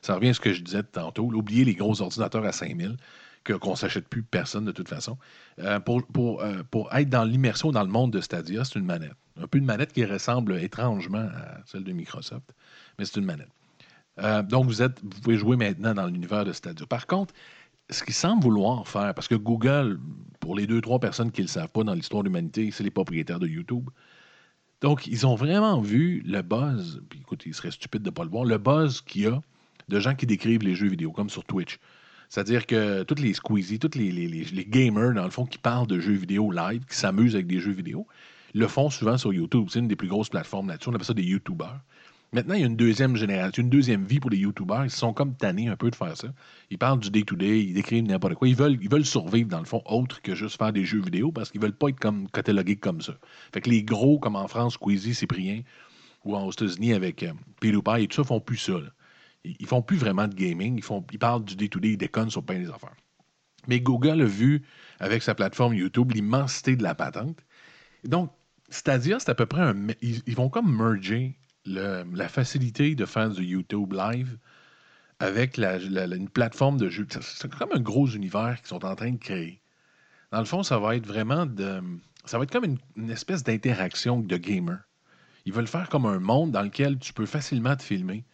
Ça revient à ce que je disais tantôt. Oubliez les gros ordinateurs à 5000, que, qu'on ne s'achète plus personne de toute façon. Euh, pour, pour, euh, pour être dans l'immersion dans le monde de Stadia, c'est une manette. Un peu une manette qui ressemble étrangement à celle de Microsoft, mais c'est une manette. Euh, donc, vous, êtes, vous pouvez jouer maintenant dans l'univers de Stadia. Par contre, ce qu'ils semblent vouloir faire, parce que Google, pour les deux, trois personnes qui ne le savent pas dans l'histoire de l'humanité, c'est les propriétaires de YouTube. Donc, ils ont vraiment vu le buzz, puis écoute, il serait stupide de ne pas le voir, le buzz qu'il y a de gens qui décrivent les jeux vidéo, comme sur Twitch. C'est-à-dire que tous les squeezies, tous les- les gamers, dans le fond, qui parlent de jeux vidéo live, qui s'amusent avec des jeux vidéo, le font souvent sur YouTube. C'est une des plus grosses plateformes là-dessus. On appelle ça des YouTubers. Maintenant, il y a une deuxième génération, une deuxième vie pour les YouTubers. Ils sont comme tannés un peu de faire ça. Ils parlent du day-to-day, ils décrivent n'importe quoi. Ils veulent, ils veulent survivre, dans le fond, autre que juste faire des jeux vidéo parce qu'ils veulent pas être comme catalogués comme ça. Fait que les gros, comme en France, Squeezie, Cyprien, ou aux États-Unis avec euh, PewDiePie et tout ça, font plus ça. Ils, ils font plus vraiment de gaming. Ils, parlent du day-to-day, ils déconnent sur plein des affaires. Mais Google a vu, avec sa plateforme YouTube, l'immensité de la patente. Donc, Stadia, c'est à peu près un. ils vont comme merger la facilité de faire du YouTube live avec la- une plateforme de jeu. C'est- comme un gros univers qu'ils sont en train de créer. Dans le fond, ça va être vraiment. Ça va être comme une, espèce d'interaction de gamer. Ils veulent faire comme un monde dans lequel tu peux facilement te filmer,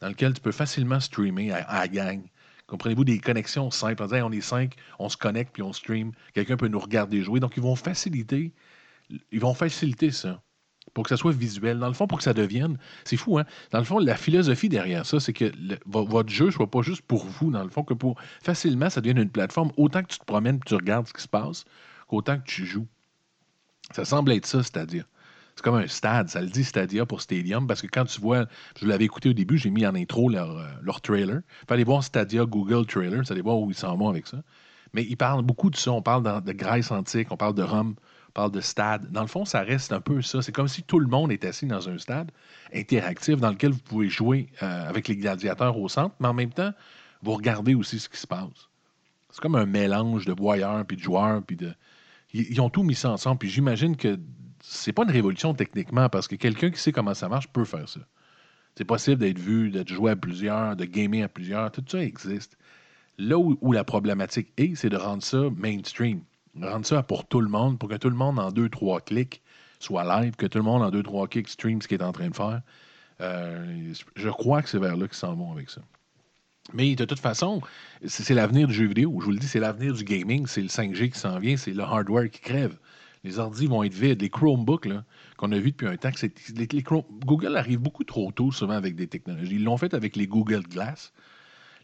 dans lequel tu peux facilement streamer à, la gang. Comprenez-vous, des connexions simples. On est cinq, on se connecte puis on stream. Quelqu'un peut nous regarder jouer. Donc, ils vont faciliter, ils vont faciliter ça pour que ça soit visuel. Dans le fond, pour que ça devienne. C'est fou, hein? Dans le fond, la philosophie derrière ça, c'est que votre jeu soit pas juste pour vous, dans le fond, que pour facilement, ça devienne une plateforme, autant que tu te promènes et tu regardes ce qui se passe, qu'autant que tu joues. Ça semble être ça, c'est-à-dire. C'est comme un stade, ça le dit Stadia pour Stadium, parce que quand tu vois, je l'avais écouté au début, j'ai mis en intro leur, euh, leur trailer. Faut aller voir Stadia Google Trailer, vous allez voir où ils s'en vont avec ça. Mais ils parlent beaucoup de ça. On parle de Grèce antique, on parle de Rome, parle de stade. Dans le fond, ça reste un peu ça. C'est comme si tout le monde est assis dans un stade interactif dans lequel vous pouvez jouer euh, avec les gladiateurs au centre, mais en même temps, vous regardez aussi ce qui se passe. C'est comme un mélange de voyeurs puis de joueurs puis de. Ils, ont tout mis ça ensemble. Puis j'imagine que c'est pas une révolution techniquement parce que quelqu'un qui sait comment ça marche peut faire ça. C'est possible d'être vu, d'être joué à plusieurs, de gamer à plusieurs. Tout ça existe. Là où la problématique est, c'est de rendre ça mainstream. Rendre ça pour tout le monde, pour que tout le monde en deux, trois clics soit live, que tout le monde en deux, trois clics stream ce qu'il est en train de faire. Euh, je crois que c'est vers là qu'ils s'en vont avec ça. Mais de toute façon, c'est l'avenir du jeu vidéo. Je vous le dis, c'est l'avenir du gaming. C'est le 5G qui s'en vient. C'est le hardware qui crève. Les ordi vont être vides. Les Chromebooks qu'on a vus depuis un temps, Google arrive beaucoup trop tôt, souvent, avec des technologies. Ils l'ont fait avec les Google Glass.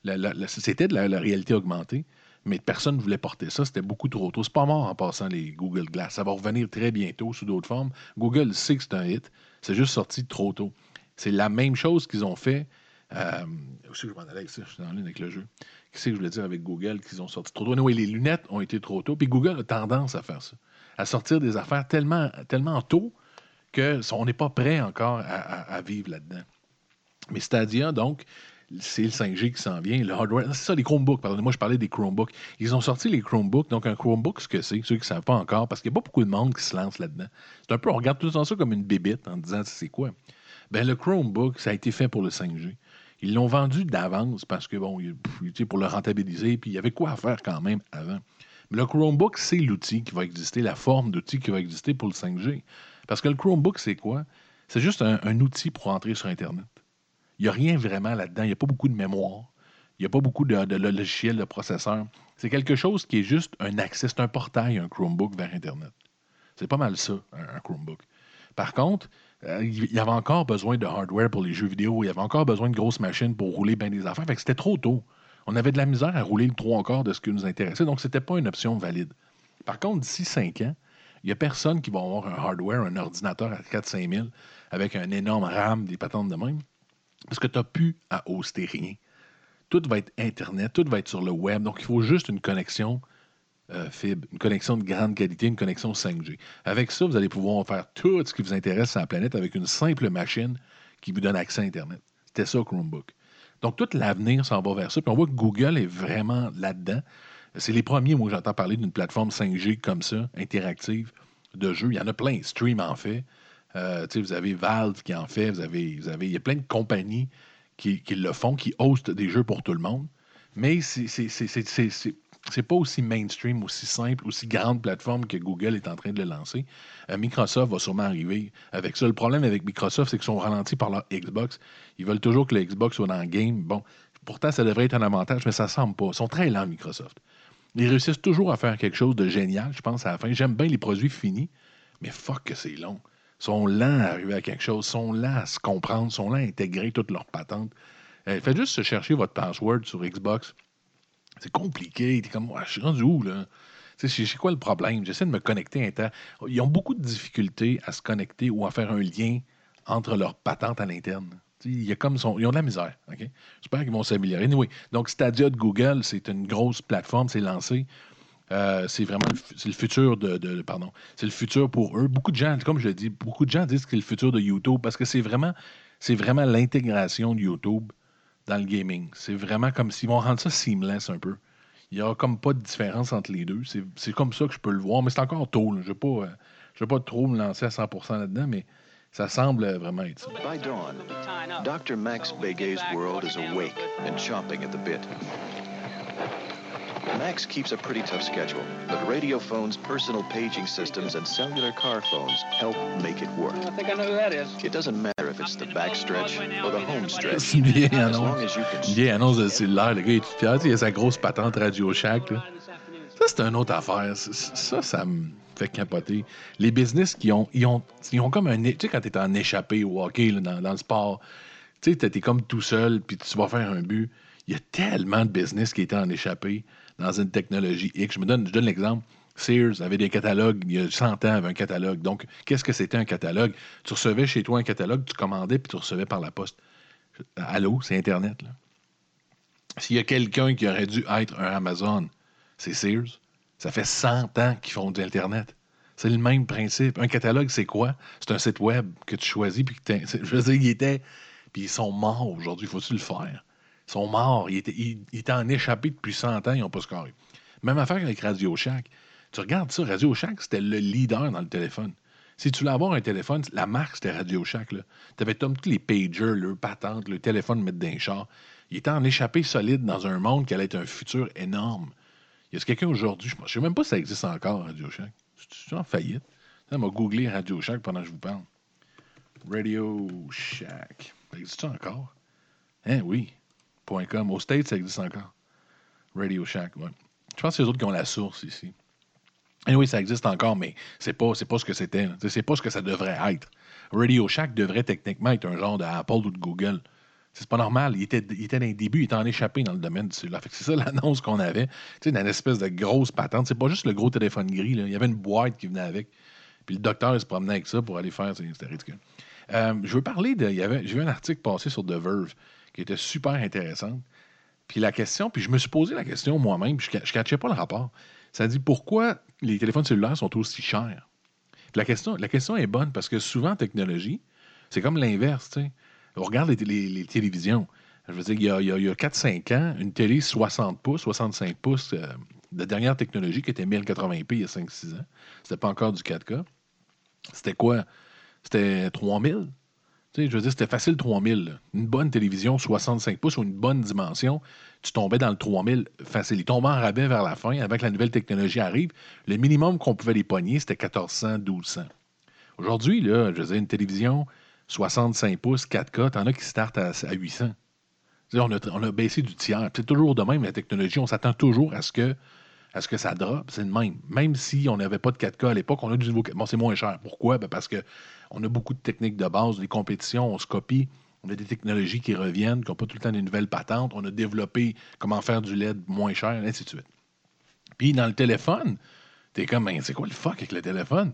La- la- la- C'était de la réalité augmentée, mais personne ne voulait porter ça. C'était beaucoup trop tôt. C'est pas mort en passant les Google Glass. Ça va revenir très bientôt sous d'autres formes. Google sait que c'est un hit. C'est juste sorti trop tôt. C'est la même chose qu'ils ont fait. Euh, que je m'en allais avec? Je suis en le jeu. Qu'est-ce que je voulais dire avec Google qu'ils ont sorti trop tôt? Oui, les lunettes ont été trop tôt. Puis Google a tendance à faire ça. À sortir des affaires tellement, tellement tôt qu'on n'est pas prêt encore à, à- à vivre là-dedans. Mais Stadia, donc, c'est le 5G qui s'en vient. Le hardware, c'est ça, les Chromebooks. Pardonnez-moi, je parlais des Chromebooks. Ils ont sorti les Chromebooks. Donc, un Chromebook, ce que c'est, ceux qui ne savent pas encore, parce qu'il n'y a pas beaucoup de monde qui se lance là-dedans. C'est un peu, on regarde tout ça comme une bébite en disant, c'est quoi? Ben, le Chromebook, ça a été fait pour le 5G. Ils l'ont vendu d'avance parce que, bon, pff, pour le rentabiliser, puis il y avait quoi à faire quand même avant. Mais le Chromebook, c'est l'outil qui va exister, la forme d'outil qui va exister pour le 5G. Parce que le Chromebook, c'est quoi? C'est juste un outil pour entrer sur Internet. N'y a rien vraiment là-dedans. Il n'y a pas beaucoup de mémoire. Il n'y a pas beaucoup de, de logiciels, de processeurs. C'est quelque chose qui est juste un accès, c'est un portail, un Chromebook vers Internet. C'est pas mal ça, un, Chromebook. Par contre, euh, il y avait encore besoin de hardware pour les jeux vidéo. Il y avait encore besoin de grosses machines pour rouler bien des affaires. Fait c'était trop tôt. On avait de la misère à rouler le trois quarts de ce qui nous intéressait, donc c'était pas une option valide. Par contre, d'ici 5 ans, il n'y a personne qui va avoir un hardware, un ordinateur à 4-5 000 avec un énorme RAM, des patentes de même, parce que tu n'as plus à hoster rien. Tout va être Internet, tout va être sur le web, donc il faut juste une connexion euh, fibre, une connexion de grande qualité, une connexion 5G. Avec ça, vous allez pouvoir faire tout ce qui vous intéresse sur la planète avec une simple machine qui vous donne accès à Internet. C'était ça, Chromebook. Donc, tout l'avenir s'en va vers ça. Puis on voit que Google est vraiment là-dedans. C'est les premiers, moi, j'entends parler d'une plateforme 5G comme ça, interactive, de jeux. Il y en a plein. Stream en fait. Euh, vous avez Valve qui en fait. Vous avez, vous avez, il y a plein de compagnies qui, le font, qui hostent des jeux pour tout le monde. Mais c'est pas aussi mainstream, aussi simple, aussi grande plateforme que Google est en train de le lancer. Euh, Microsoft va sûrement arriver avec ça. Le problème avec Microsoft, c'est qu'ils sont ralentis par leur Xbox. Ils veulent toujours que le Xbox soit dans le game. Bon, pourtant, ça devrait être un avantage, mais ça semble pas. Ils sont très lents, Microsoft. Ils réussissent toujours à faire quelque chose de génial, je pense, à la fin. J'aime bien les produits finis, mais fuck que c'est long. Sont lents à arriver à quelque chose, sont lents à se comprendre, sont lents à intégrer toutes leurs patentes. Euh, faites juste se chercher votre password sur Xbox. C'est compliqué. T'es comme, je suis rendu où, là? C'est quoi le problème? J'essaie de me connecter un temps. Ils ont beaucoup de difficultés à se connecter ou à faire un lien entre leurs patentes à l'interne. Il ils ont de la misère. J'espère qu'ils vont s'améliorer. Donc Stadia de Google, c'est une grosse plateforme, c'est lancé. Euh, c'est vraiment le, le futur de, pardon, c'est le futur pour eux. Beaucoup de gens, comme je l'ai dit, beaucoup de gens disent que c'est le futur de YouTube parce que c'est vraiment, c'est vraiment l'intégration de YouTube dans le gaming. C'est vraiment comme s'ils vont rendre ça seamless un peu. Il n'y a comme pas de différence entre les deux. C'est comme ça que je peux le voir, mais c'est encore tôt. Je ne vais, pas, euh, pas trop me lancer à 100% là-dedans, mais ça semble vraiment être ça. By dawn, Dr. Max Begay's world is awake and chomping at the bit. Max keeps a pretty tough schedule, but radio phones, personal paging systems, and cellular car phones help make it work. I think I know who that is. It doesn't matter if it's the back stretch or the home stretch. Long annonce. vieille annonce de cellulaire. Le gars est fier. Il a sa grosse patente Radio Shack. là. Ça, c'est une autre affaire. Ça, ça me fait capoter. Les business qui ont, ils ont, ils ont comme un. Tu sais, quand t'es en échappé au hockey, là, dans, dans le sport, tu sais, t'es t'es comme tout seul, puis tu vas faire un but. Il y a tellement de business qui étaient en échappé dans une technologie X. Je me donne, je donne l'exemple. Sears avait des catalogues, il y a 100 ans, avait un catalogue. Donc, qu'est-ce que c'était un catalogue? Tu recevais chez toi un catalogue, tu commandais, puis tu recevais par la poste. Allô, c'est Internet, là. S'il y a quelqu'un qui aurait dû être un Amazon, c'est Sears. Ça fait 100 ans qu'ils font de l'Internet. C'est le même principe. Un catalogue, c'est quoi? C'est un site web que tu choisis. Puis que je veux dire, ils. Puis ils sont morts aujourd'hui. Faut-tu le faire? Sont morts. Ils étaient, en échappé depuis 100 ans. Ils n'ont pas scoré. Même affaire avec Radio Shack. Tu regardes ça, Radio Shack, c'était le leader dans le téléphone. Si tu voulais avoir un téléphone, la marque, c'était Radio Shack. Tu avais tous les pagers, leurs patentes, le téléphone mettre dans les chars. Il était en échappé solide dans un monde qui allait être un futur énorme. Y a quelqu'un aujourd'hui, je ne sais même pas si ça existe encore, Radio Shack. C'est en faillite? Ça m'a googlé Radio Shack pendant que je vous parle. Radio Shack. Ça existe encore? Hein, oui. Au States, ça existe encore. Radio Shack, ouais. Je pense que c'est les autres qui ont la source ici. Et oui, ça existe encore, mais c'est pas, c'est pas ce que c'était. C'est pas ce que ça devrait être. Radio Shack devrait techniquement être un genre d'Apple ou de Google. C'est pas normal. Il était, il était dans les débuts, il était en échappé dans le domaine du cellulaire. C'est ça l'annonce qu'on avait. Dans une espèce de grosse patente. C'est pas juste le gros téléphone gris. Il y avait une boîte qui venait avec. Puis le docteur se promenait avec ça pour aller faire. c'est- C'était ridicule. Euh, je veux parler de. J'ai vu un article passé sur The Verve qui était super intéressant. Puis la question, puis je me suis posé la question moi-même, puis je ne catchais pas le rapport. Ça dit pourquoi les téléphones cellulaires sont aussi chers? La question, la question est bonne parce que souvent en technologie, c'est comme l'inverse. On regarde les, télévisions. Je veux dire, il y a, a- il y a 4-5 ans, une télé 60 pouces, 65 pouces euh, de dernière technologie qui était 1080p il y a 5-6 ans. C'était pas encore du 4K. C'était quoi? C'était 3000? Je veux dire, c'était facile 3000. là. Une bonne télévision 65 pouces ou une bonne dimension, tu tombais dans le 3000 facile. Il tombait en rabais vers la fin, que la nouvelle technologie arrive. Le minimum qu'on pouvait les pogner, c'était 1400, 1200. Aujourd'hui, là, je veux dire, une télévision 65 pouces, 4K, t'en as qui startent à, à 800. Tu sais, On a, on a baissé du tiers. C'est toujours de même, la technologie. On s'attend toujours à ce que à ce que ça drop, c'est le même. Même si on n'avait pas de 4K à l'époque, on a du nouveau. Bon, c'est moins cher. Pourquoi? Ben parce que on a beaucoup de techniques de base, les compétitions, on se copie. On a des technologies qui reviennent, qui n'ont pas tout le temps des nouvelles patentes. On a développé comment faire du LED moins cher, et ainsi de suite. Puis dans le téléphone, t'es comme, Ben, c'est quoi le fuck avec le téléphone?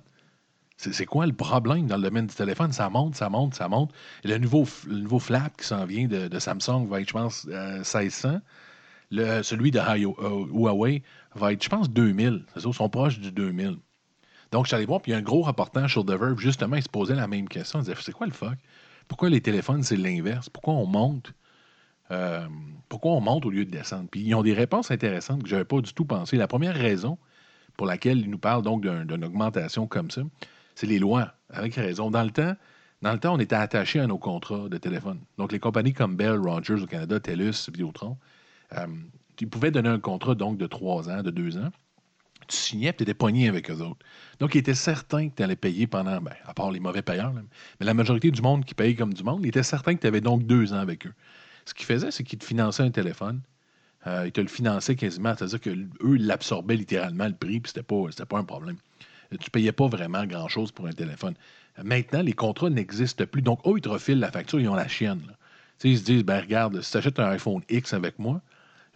C'est quoi le problème dans le domaine du téléphone? Ça monte, ça monte, ça monte. Et le nouveau, le nouveau flap qui s'en vient de, de Samsung va être, je pense, euh, 1600. Celui de euh, Huawei va être, je pense, 2000. C'est ça, ils sont proches du 2000. Donc, je suis allé voir, puis il y a un gros reportage sur The Verve, justement, il se posait la même question. Il disait, c'est quoi le fuck? Pourquoi les téléphones, c'est l'inverse? Pourquoi on monte euh, pourquoi on monte au lieu de descendre? Puis ils ont des réponses intéressantes que je n'avais pas du tout pensé. La première raison pour laquelle ils nous parlent donc d'un- d'une augmentation comme ça, c'est les lois, avec raison. Dans le temps, dans le temps, on était attaché à nos contrats de téléphone. Donc, les compagnies comme Bell, Rogers au Canada, TELUS, Vidéotron, ils pouvaient donner un contrat donc de trois ans, de deux ans. Tu signais, tu étais pogné avec eux autres. Donc, ils étaient certains que tu allais payer pendant, ben, à part les mauvais payeurs, mais la majorité du monde qui paye comme du monde, ils étaient certains que tu avais donc deux ans avec eux. Ce qu'ils faisaient, c'est qu'ils te finançaient un téléphone. Euh, ils te le finançaient quasiment, c'est-à-dire qu'eux, l'absorbaient littéralement le prix, puis c'était pas, pas un problème. Tu payais pas vraiment grand-chose pour un téléphone. Maintenant, les contrats n'existent plus. Donc, eux, ils te refilent la facture, ils ont la chienne. ils se disent, ben regarde, si tu achètes un iPhone X avec moi,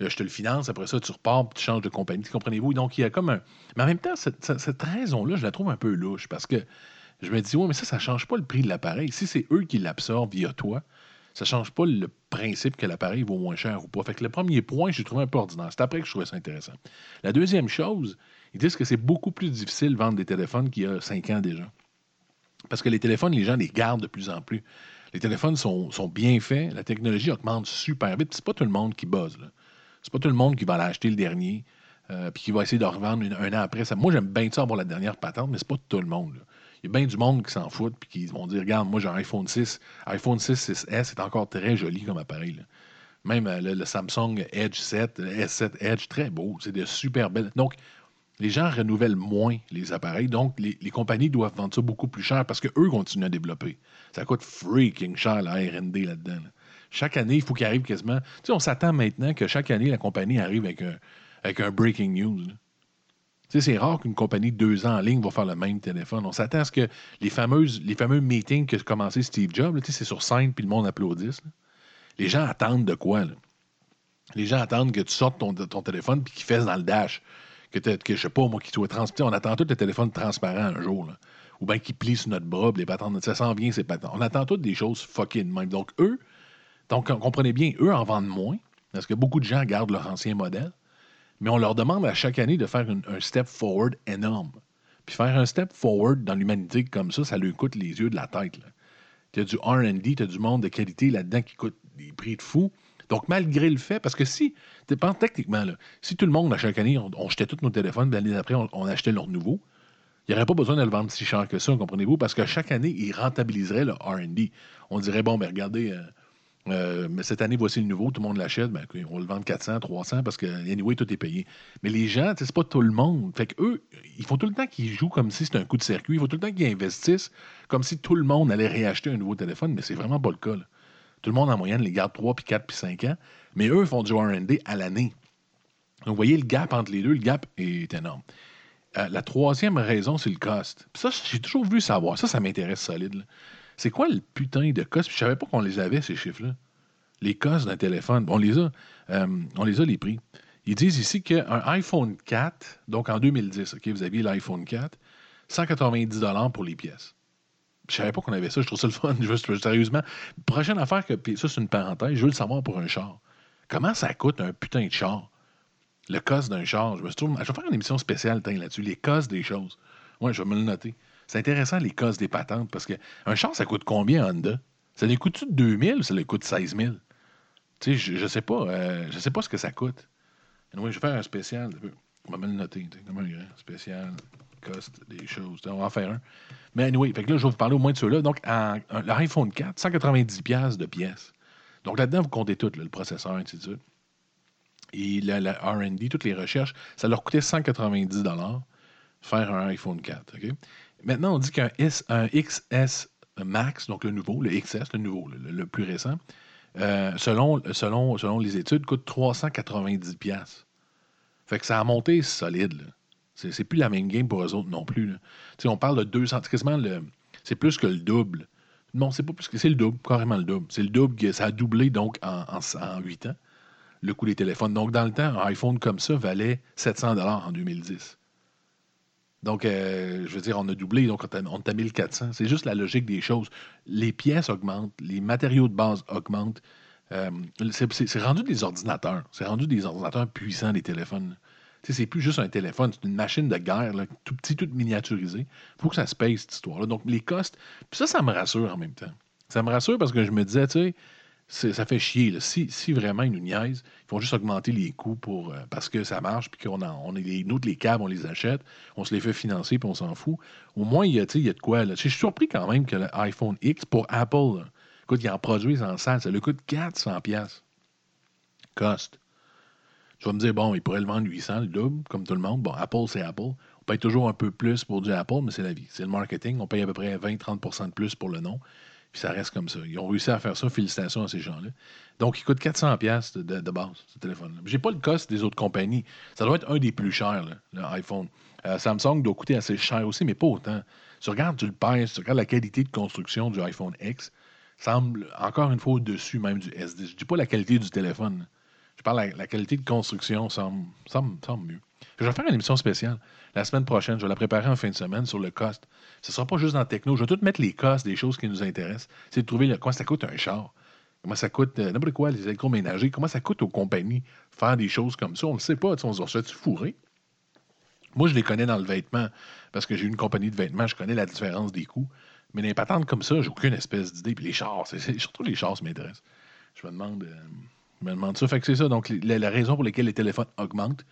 je te le finance, après ça, tu repars, puis tu changes de compagnie. Comprenez-vous? Donc, il y a comme un. Mais en même temps, cette, raison-là, je la trouve un peu louche parce que je me dis, oui, mais ça, ça ne change pas le prix de l'appareil. Si c'est eux qui l'absorbent via toi, ça ne change pas le principe que l'appareil vaut moins cher ou pas. Fait que le premier point, j'ai trouvé un peu ordinaire. C'est après que je trouvais ça intéressant. La deuxième chose, ils disent que c'est beaucoup plus difficile de vendre des téléphones qu'il y a cinq ans déjà. Parce que les téléphones, les gens les gardent de plus en plus. Les téléphones sont, sont bien faits, la technologie augmente super vite. C'est pas tout le monde qui buzz. là. C'est pas tout le monde qui va aller acheter le dernier euh, puis qui va essayer de revendre un an après. Ça, moi, j'aime bien ça avoir la dernière patente, mais c'est pas tout le monde. Il y a bien du monde qui s'en fout puis qui vont dire Regarde, moi j'ai un iPhone 6. iPhone 6 6S est encore très joli comme appareil. Même euh, le, Samsung Edge 7, le S7 Edge, très beau. C'est de super belles. Donc, les gens renouvellent moins les appareils, donc les, compagnies doivent vendre ça beaucoup plus cher parce qu'eux continuent à développer. Ça coûte freaking cher la RD là-dedans. là. Chaque année, il faut qu'il arrive quasiment. Tu sais, on s'attend maintenant que chaque année, la compagnie arrive avec un, avec un breaking news. Tu sais, c'est rare qu'une compagnie de deux ans en ligne va faire le même téléphone. On s'attend à ce que les, fameuses, les fameux meetings que a commencé Steve Jobs, tu sais, c'est sur scène puis le monde applaudisse. Les gens attendent de quoi? Là? Les gens attendent que tu sortes ton, ton téléphone puis qu'il fasse dans le dash. Que, que je sais pas, moi, qu'il soit transparent. On attend tout le téléphone transparent un jour. là. Ou bien qu'il plie notre bras, les patentes. Ça s'en vient, c'est patentes. On attend toutes des choses fucking même. Donc, eux, donc, comprenez bien, eux en vendent moins, parce que beaucoup de gens gardent leur ancien modèle, mais on leur demande à chaque année de faire un step forward énorme. Puis faire un step forward dans l'humanité comme ça, ça lui coûte les yeux de la tête. Tu as du RD, tu as du monde de qualité là-dedans qui coûte des prix de fou. Donc, malgré le fait, parce que si, techniquement, si tout le monde, à chaque année, on, jetait tous nos téléphones, l'année d'après, on, achetait leur nouveau, il n'y aurait pas besoin de le vendre si cher que ça, comprenez-vous, parce que chaque année, ils rentabiliseraient le RD. On dirait, bon, ben regardez, euh, euh, mais cette année, voici le nouveau, tout le monde l'achète, ben, on va le vendre 400, 300, parce que, anyway, tout est payé. Mais les gens, c'est pas tout le monde. Fait eux, il faut tout le temps qu'ils jouent comme si c'était un coup de circuit. Il faut tout le temps qu'ils investissent comme si tout le monde allait réacheter un nouveau téléphone, mais c'est vraiment pas le cas. Tout le monde, en moyenne, les garde 3, puis 4, puis 5 ans. Mais eux font du RD à l'année. Donc, vous voyez, le gap entre les deux, le gap est énorme. Euh, la troisième raison, c'est le cost. Ça, j'ai toujours voulu savoir. Ça, ça m'intéresse solide. C'est quoi le putain de cost? Puis je savais pas qu'on les avait, ces chiffres-là. Les costs d'un téléphone. On les a. Euh, on les a, les prix. Ils disent ici qu'un iPhone 4, donc en 2010, OK, vous aviez l'iPhone 4, 190 pour les pièces. Je savais pas qu'on avait ça, je trouve ça le fun, juste, sérieusement. Prochaine affaire, que, puis ça c'est une parenthèse, je veux le savoir pour un char. Comment ça coûte un putain de char? Le cost d'un char. Je, me vais faire une émission spéciale là-dessus, les costs des choses. Oui, je vais me le noter. C'est intéressant, les costs des patentes, parce que un ça coûte combien Honda? Ça lui coûte 2000 ou ça lui coûte 16 000? Tu sais, je, je sais pas. euh, je sais pas ce que ça coûte. Oui, je vais faire un spécial. On va me le noter. Comment il est, spécial, cost des choses. On va en faire un. Mais anyway, fait que là, je vais vous parler au moins de ceux-là. Donc, l'iPhone 4, 190$ piastres de pièces. Donc, là-dedans, vous comptez tout, le processeur, ainsi de suite. Et la, R&D, toutes les recherches, ça leur coûtait 190 faire un iPhone 4. OK? Maintenant, on dit qu'un XS Max, donc le nouveau, le XS, le nouveau, le, plus récent, euh, selon, selon, selon les études, coûte 390 pièces. Fait que ça a monté solide. C'est, plus la même game pour eux autres non plus. on parle de 200, c'est quasiment le, c'est plus que le double. Non, c'est pas plus que c'est le double, carrément le double. C'est le double, que ça a doublé donc en, en, en 8 ans, le coût des téléphones. Donc, dans le temps, un iPhone comme ça valait 700 en 2010. Donc, euh, je veux dire, on a doublé, donc on est à- on est à 1400. C'est juste la logique des choses. Les pièces augmentent, les matériaux de base augmentent. Euh, c'est- rendu des ordinateurs. C'est rendu des ordinateurs puissants, des téléphones. C'est plus juste un téléphone, c'est une machine de guerre, tout petit, tout miniaturisé. Il faut que ça se paye, cette histoire-là. Donc, les costs. Puis ça, ça me rassure en même temps. Ça me rassure parce que je me disais, tu sais, ça fait chier. là. Si, si vraiment ils nous niaisent, ils font juste augmenter les coûts pour, euh, parce que ça marche, puis qu'on on est les, nous, les câbles, on les achète, on se les fait financer, puis on s'en fout. Au moins, il y a, il y a de quoi. Je suis surpris quand même que l'iPhone X pour Apple, là, écoute, ils en produisent en salle, ça lui coûte 400$. piastres. Cost. Tu vas me dire, bon, ils pourraient le vendre 800, le double, comme tout le monde. Bon, Apple, c'est Apple. On paye toujours un peu plus pour du Apple, mais c'est la vie. C'est le marketing. On paye à peu près 20-30 de plus pour le nom. Puis ça reste comme ça. Ils ont réussi à faire ça. Félicitations à ces gens-là. Donc, il coûte 400$ piastres de, base, ce téléphone-là. J'ai pas le cost des autres compagnies. Ça doit être un des plus chers, l'iPhone. Euh, Samsung doit coûter assez cher aussi, mais pas autant. Tu regardes, tu le pèses, tu regardes la qualité de construction du iPhone X, semble encore une fois au-dessus même du S10. Je dis pas la qualité du téléphone. Je parle de la, la qualité de construction semble, semble, semble mieux. Je vais faire une émission spéciale la semaine prochaine. Je vais la préparer en fin de semaine sur le cost. Ce ne sera pas juste dans techno. Je vais tout mettre les costs des choses qui nous intéressent. C'est de trouver le, comment ça coûte un char. Comment ça coûte euh, n'importe quoi, les électroménagers. Comment ça coûte aux compagnies faire des choses comme ça? On ne le sait pas. On se fait fourrer? Moi, je les connais dans le vêtement parce que j'ai une compagnie de vêtements. Je connais la différence des coûts. Mais les patentes comme ça, j'ai aucune espèce d'idée. Puis les chars, surtout les chars ça m'intéresse. Je me demande, euh, je me demande ça. Fait que c'est ça. Donc, la raison pour laquelle les téléphones augmentent,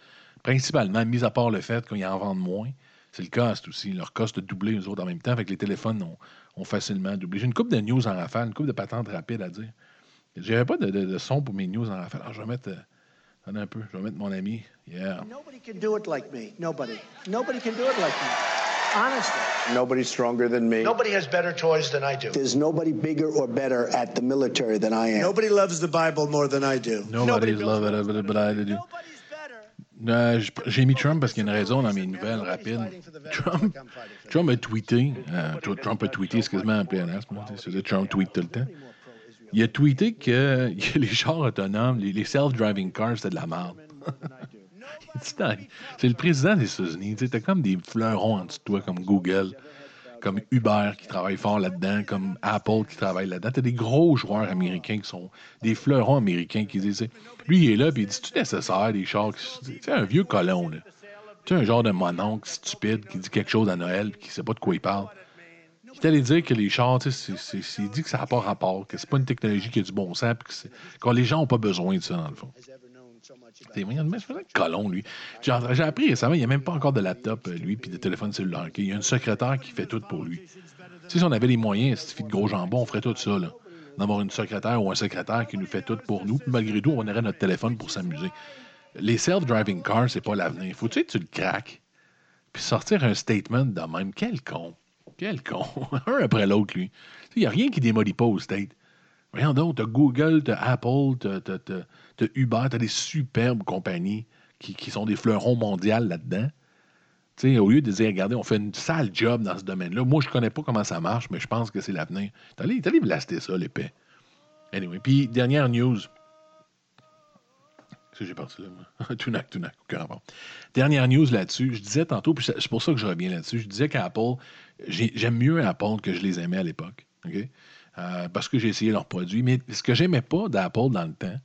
principalement, mis à part le fait qu'ils en vendent moins, c'est le cost aussi. Leur cost a doublé, eux autres, en même temps. Que les téléphones ont, ont facilement doublé. J'ai une coupe de news en rafale, une coupe de patentes rapides à dire. J'avais pas de, de- de son pour mes news en rafale. Alors, je vais mettre. euh, attendez un peu. Je vais mettre mon ami. Yeah. Nobody can do it like me. Nobody. Nobody can do it like me. Honestly. Nobody's stronger than me. Nobody has better toys than I do. There's nobody bigger or better at the military than I am. Nobody loves the Bible more than I do. Nobody's love it, but- but I do. J- J'ai mis Trump parce qu'il y a une raison dans mes nouvelles rapides. Trump, Trump a tweeté. euh, Tr- Trump a tweeté, c'est quasiment en tu sais, Trump tweet tout le temps. Il a tweeté que les chars autonomes, les, self-driving cars, c'était de la merde. C'est c'est le président des États-Unis. T'as comme des fleurons en dessous de toi, comme Google, comme Uber qui travaille fort là-dedans, comme Apple qui travaille là-dedans. T'as des gros joueurs américains qui sont des fleurons américains qui disent. tu Lui, il est là, puis il dit C'est-tu nécessaire, des chars C'est un vieux colon. Tu un genre de mononcle stupide qui dit quelque chose à Noël, puis qui sait pas de quoi il parle? Il est allé dire que les chars, tu sais, il dit que ça n'a pas rapport, que c'est pas une technologie qui a du bon sens, puis que, que les gens n'ont pas besoin de ça, dans le fond. C'est moyen de un colon, lui. J'ai appris récemment, il n'y a même pas encore de laptop, euh, lui, puis de téléphone cellulaire. Il y a une secrétaire qui fait tout pour lui. Tu si on avait les moyens, si de gros jambon, on ferait tout ça, là. D'avoir une secrétaire ou un secrétaire qui nous fait tout pour nous, malgré tout, on aurait notre téléphone pour s'amuser. Les self-driving cars, c'est pas l'avenir. Faut-tu que tu le craques, puis sortir un statement de même. Quel con. Quel con. un après l'autre, lui. Il n'y a rien qui démolit pas au state. Rien d'autre. T'as Google, t'as Apple, t'as, t'as- t'as- t'as Uber, t'as des superbes compagnies qui, qui sont des fleurons mondiaux là-dedans. Tu sais, au lieu de dire, regardez, on fait une sale job dans ce domaine-là. Moi, je connais pas comment ça marche, mais je pense que c'est l'avenir. T'es allé, blaster ça, l'épais. Anyway, puis dernière news. Qu'est-ce que j'ai parti là? Tunac, Tunac, aucun rapport. Dernière news là-dessus. Je disais tantôt, puis c'est pour ça que je reviens là-dessus. Je disais qu'Apple, j'ai- j'aime mieux Apple que je les aimais à l'époque. OK? Euh, parce que j'ai essayé leurs produits. Mais ce que j'aimais pas d'Apple dans le temps,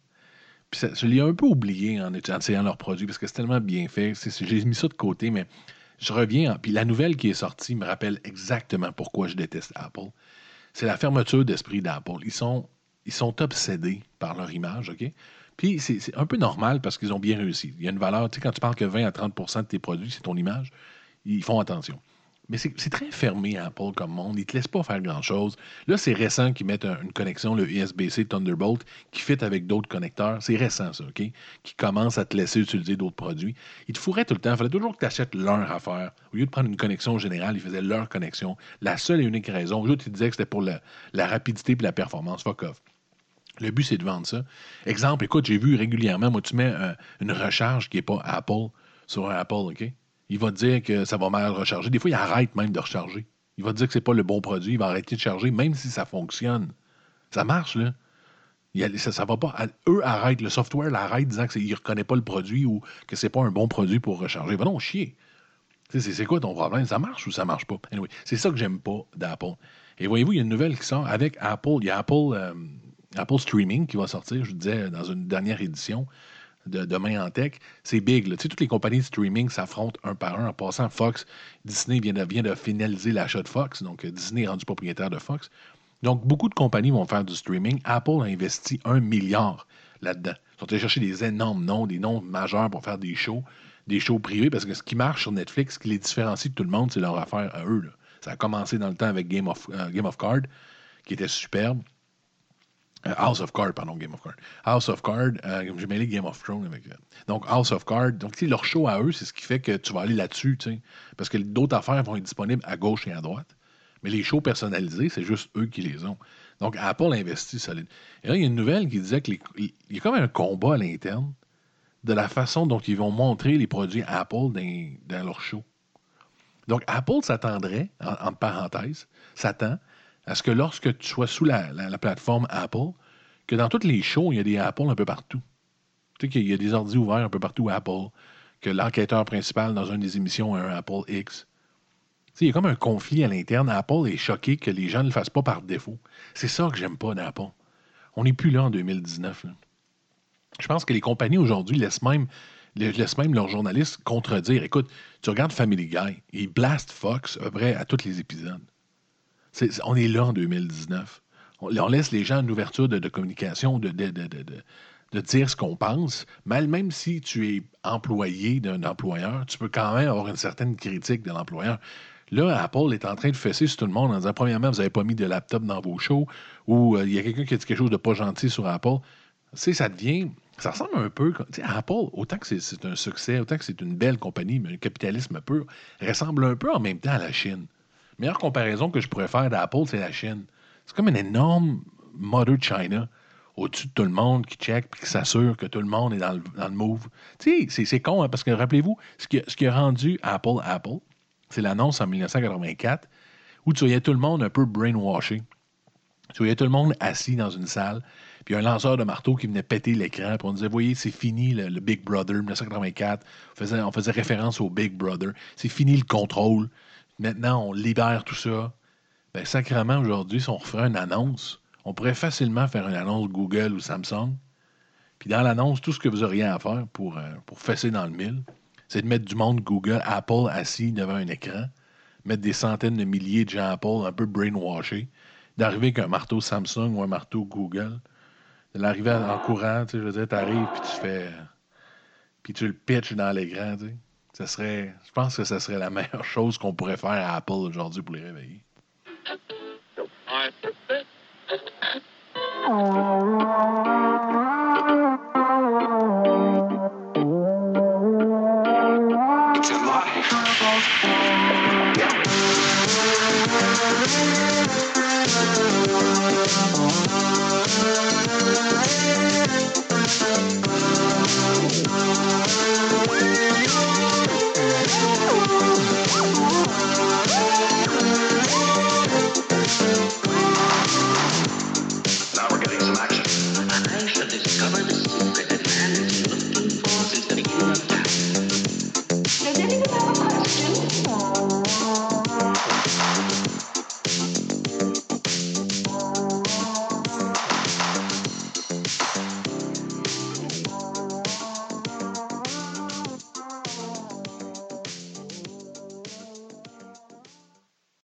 puis ça- je l'ai un peu oublié en, essayant leurs produits parce que c'est tellement bien fait. J'ai mis ça de côté, mais je reviens. en- Puis la nouvelle qui est sortie me rappelle exactement pourquoi je déteste Apple. C'est la fermeture d'esprit d'Apple. Ils sont, ils sont obsédés par leur image, OK? Puis c'est un peu normal parce qu'ils ont bien réussi. Il y a une valeur, tu sais, quand tu parles que 20 à 30% de tes produits, c'est ton image, ils font attention. Mais c'est très fermé, Apple, comme monde. Ils ne te laissent pas faire grand-chose. Là, c'est récent qu'ils mettent un- une connexion, le USB-C Thunderbolt, qui fit avec d'autres connecteurs. C'est récent, ça, OK? Qui commence à te laisser utiliser d'autres produits. Ils te fourraient tout le temps. Il fallait toujours que tu achètes leur affaire. Au lieu de prendre une connexion générale, ils faisaient leur connexion. La seule et unique raison, eux autres, ils disaient que c'était pour la, la rapidité et la performance. Fuck off. Le but, c'est de vendre ça. Exemple, écoute, j'ai vu régulièrement, moi, tu mets euh, une recharge qui n'est pas Apple sur un Apple, OK? Il va dire que ça va mal recharger. Des fois, il arrête même de recharger. Il va dire que c'est pas le bon produit. Il va arrêter de charger, même si ça fonctionne. Ça marche, là. Ça, ça va pas. Eux arrêtent, le software l'arrête disant qu'il ne reconnaît pas le produit ou que c'est pas un bon produit pour recharger. Va non, chier. C'est quoi ton problème? Ça marche ou ça marche pas? C'est ça que j'aime pas d'Apple. Et voyez-vous, il y a une nouvelle qui sort avec Apple. Il y a Apple, euh, Apple Streaming qui va sortir, je vous disais, dans une dernière édition de Demain en Tech. C'est big. toutes les compagnies de streaming s'affrontent un par un. En passant, Fox, Disney vient de, vient de finaliser l'achat de Fox. Donc, euh, Disney est rendu propriétaire de Fox. Donc, beaucoup de compagnies vont faire du streaming. Apple a investi un milliard là-dedans. Ils sont allés chercher des énormes noms, des noms majeurs pour faire des shows, des shows privés, parce que ce qui marche sur Netflix, ce qui les différencie de tout le monde, c'est leur affaire à eux. Ça a commencé dans le temps avec Game of, euh, Game of Cards, qui était superbe. Euh, House of Cards, pardon, Game of Cards. House of Cards, euh, j'ai mêlé Game of Thrones avec. euh, donc, House of Cards. Donc, leur show à eux, c'est ce qui fait que tu vas aller là-dessus, tu. Parce que d'autres affaires vont être disponibles à gauche et à droite. Mais les shows personnalisés, c'est juste eux qui les ont. Donc, Apple investit solide. Et là, il y a une nouvelle qui disait qu'il y a comme un combat à l'interne de la façon dont ils vont montrer les produits Apple dans, dans leur show. Donc, Apple s'attendrait, en, en parenthèse, s'attend à ce que lorsque tu sois sous la, la- la plateforme Apple, que dans toutes les shows, il y a des Apple un peu partout. Tu sais qu'il y a des ordi ouverts un peu partout Apple, que l'enquêteur principal dans une des émissions a un Apple X. Tu sais, il y a comme un conflit à l'interne. Apple est choqué que les gens ne le fassent pas par défaut. C'est ça que j'aime pas d'Apple. On n'est plus là en 2019. là. Je pense que les compagnies aujourd'hui laissent même, leurs journalistes contredire. Écoute, tu regardes Family Guy, ils blast Fox à peu près à tous les épisodes. On est là en 2019. On, laisse les gens une ouverture de, communication, de, dire ce qu'on pense. Mal, même si tu es employé d'un employeur, tu peux quand même avoir une certaine critique de l'employeur. Là, Apple est en train de fesser sur tout le monde en disant premièrement, vous n'avez pas mis de laptop dans vos shows ou euh, il y a quelqu'un qui a dit quelque chose de pas gentil sur Apple. Tu ça devient. Ça ressemble un peu. Apple, autant que c'est- c'est un succès, autant que c'est une belle compagnie, mais un capitalisme pur, ressemble un peu en même temps à la Chine. Meilleure comparaison que je pourrais faire d'Apple, c'est la Chine. C'est comme une énorme Mother China au-dessus de tout le monde qui check puis qui s'assure que tout le monde est dans le, dans le move. Tu sais, c'est- con, hein, parce que rappelez-vous, ce qui, a- ce qui a rendu Apple Apple, c'est l'annonce en 1984 où tu voyais tout le monde un peu brainwashé. Tu voyais tout le monde assis dans une salle, puis un lanceur de marteau qui venait péter l'écran, puis on disait, voyez, c'est fini le, le Big Brother 1984. On faisait, on faisait référence au Big Brother. C'est fini le contrôle. Maintenant, on libère tout ça. Ben, sacrément, aujourd'hui, si on referait une annonce, on pourrait facilement faire une annonce Google ou Samsung. Puis dans l'annonce, tout ce que vous auriez à faire pour, euh, pour fesser dans le mille, c'est de mettre du monde Google, Apple assis devant un écran, mettre des centaines de milliers de gens Apple un peu brainwashés, d'arriver avec un marteau Samsung ou un marteau Google, de l'arriver en courant, tu sais, je veux dire, t'arrives puis tu fais... Puis tu le pitches dans l'écran, tu. Serait, je pense que ce serait la meilleure chose qu'on pourrait faire à Apple aujourd'hui pour les réveiller. Oh.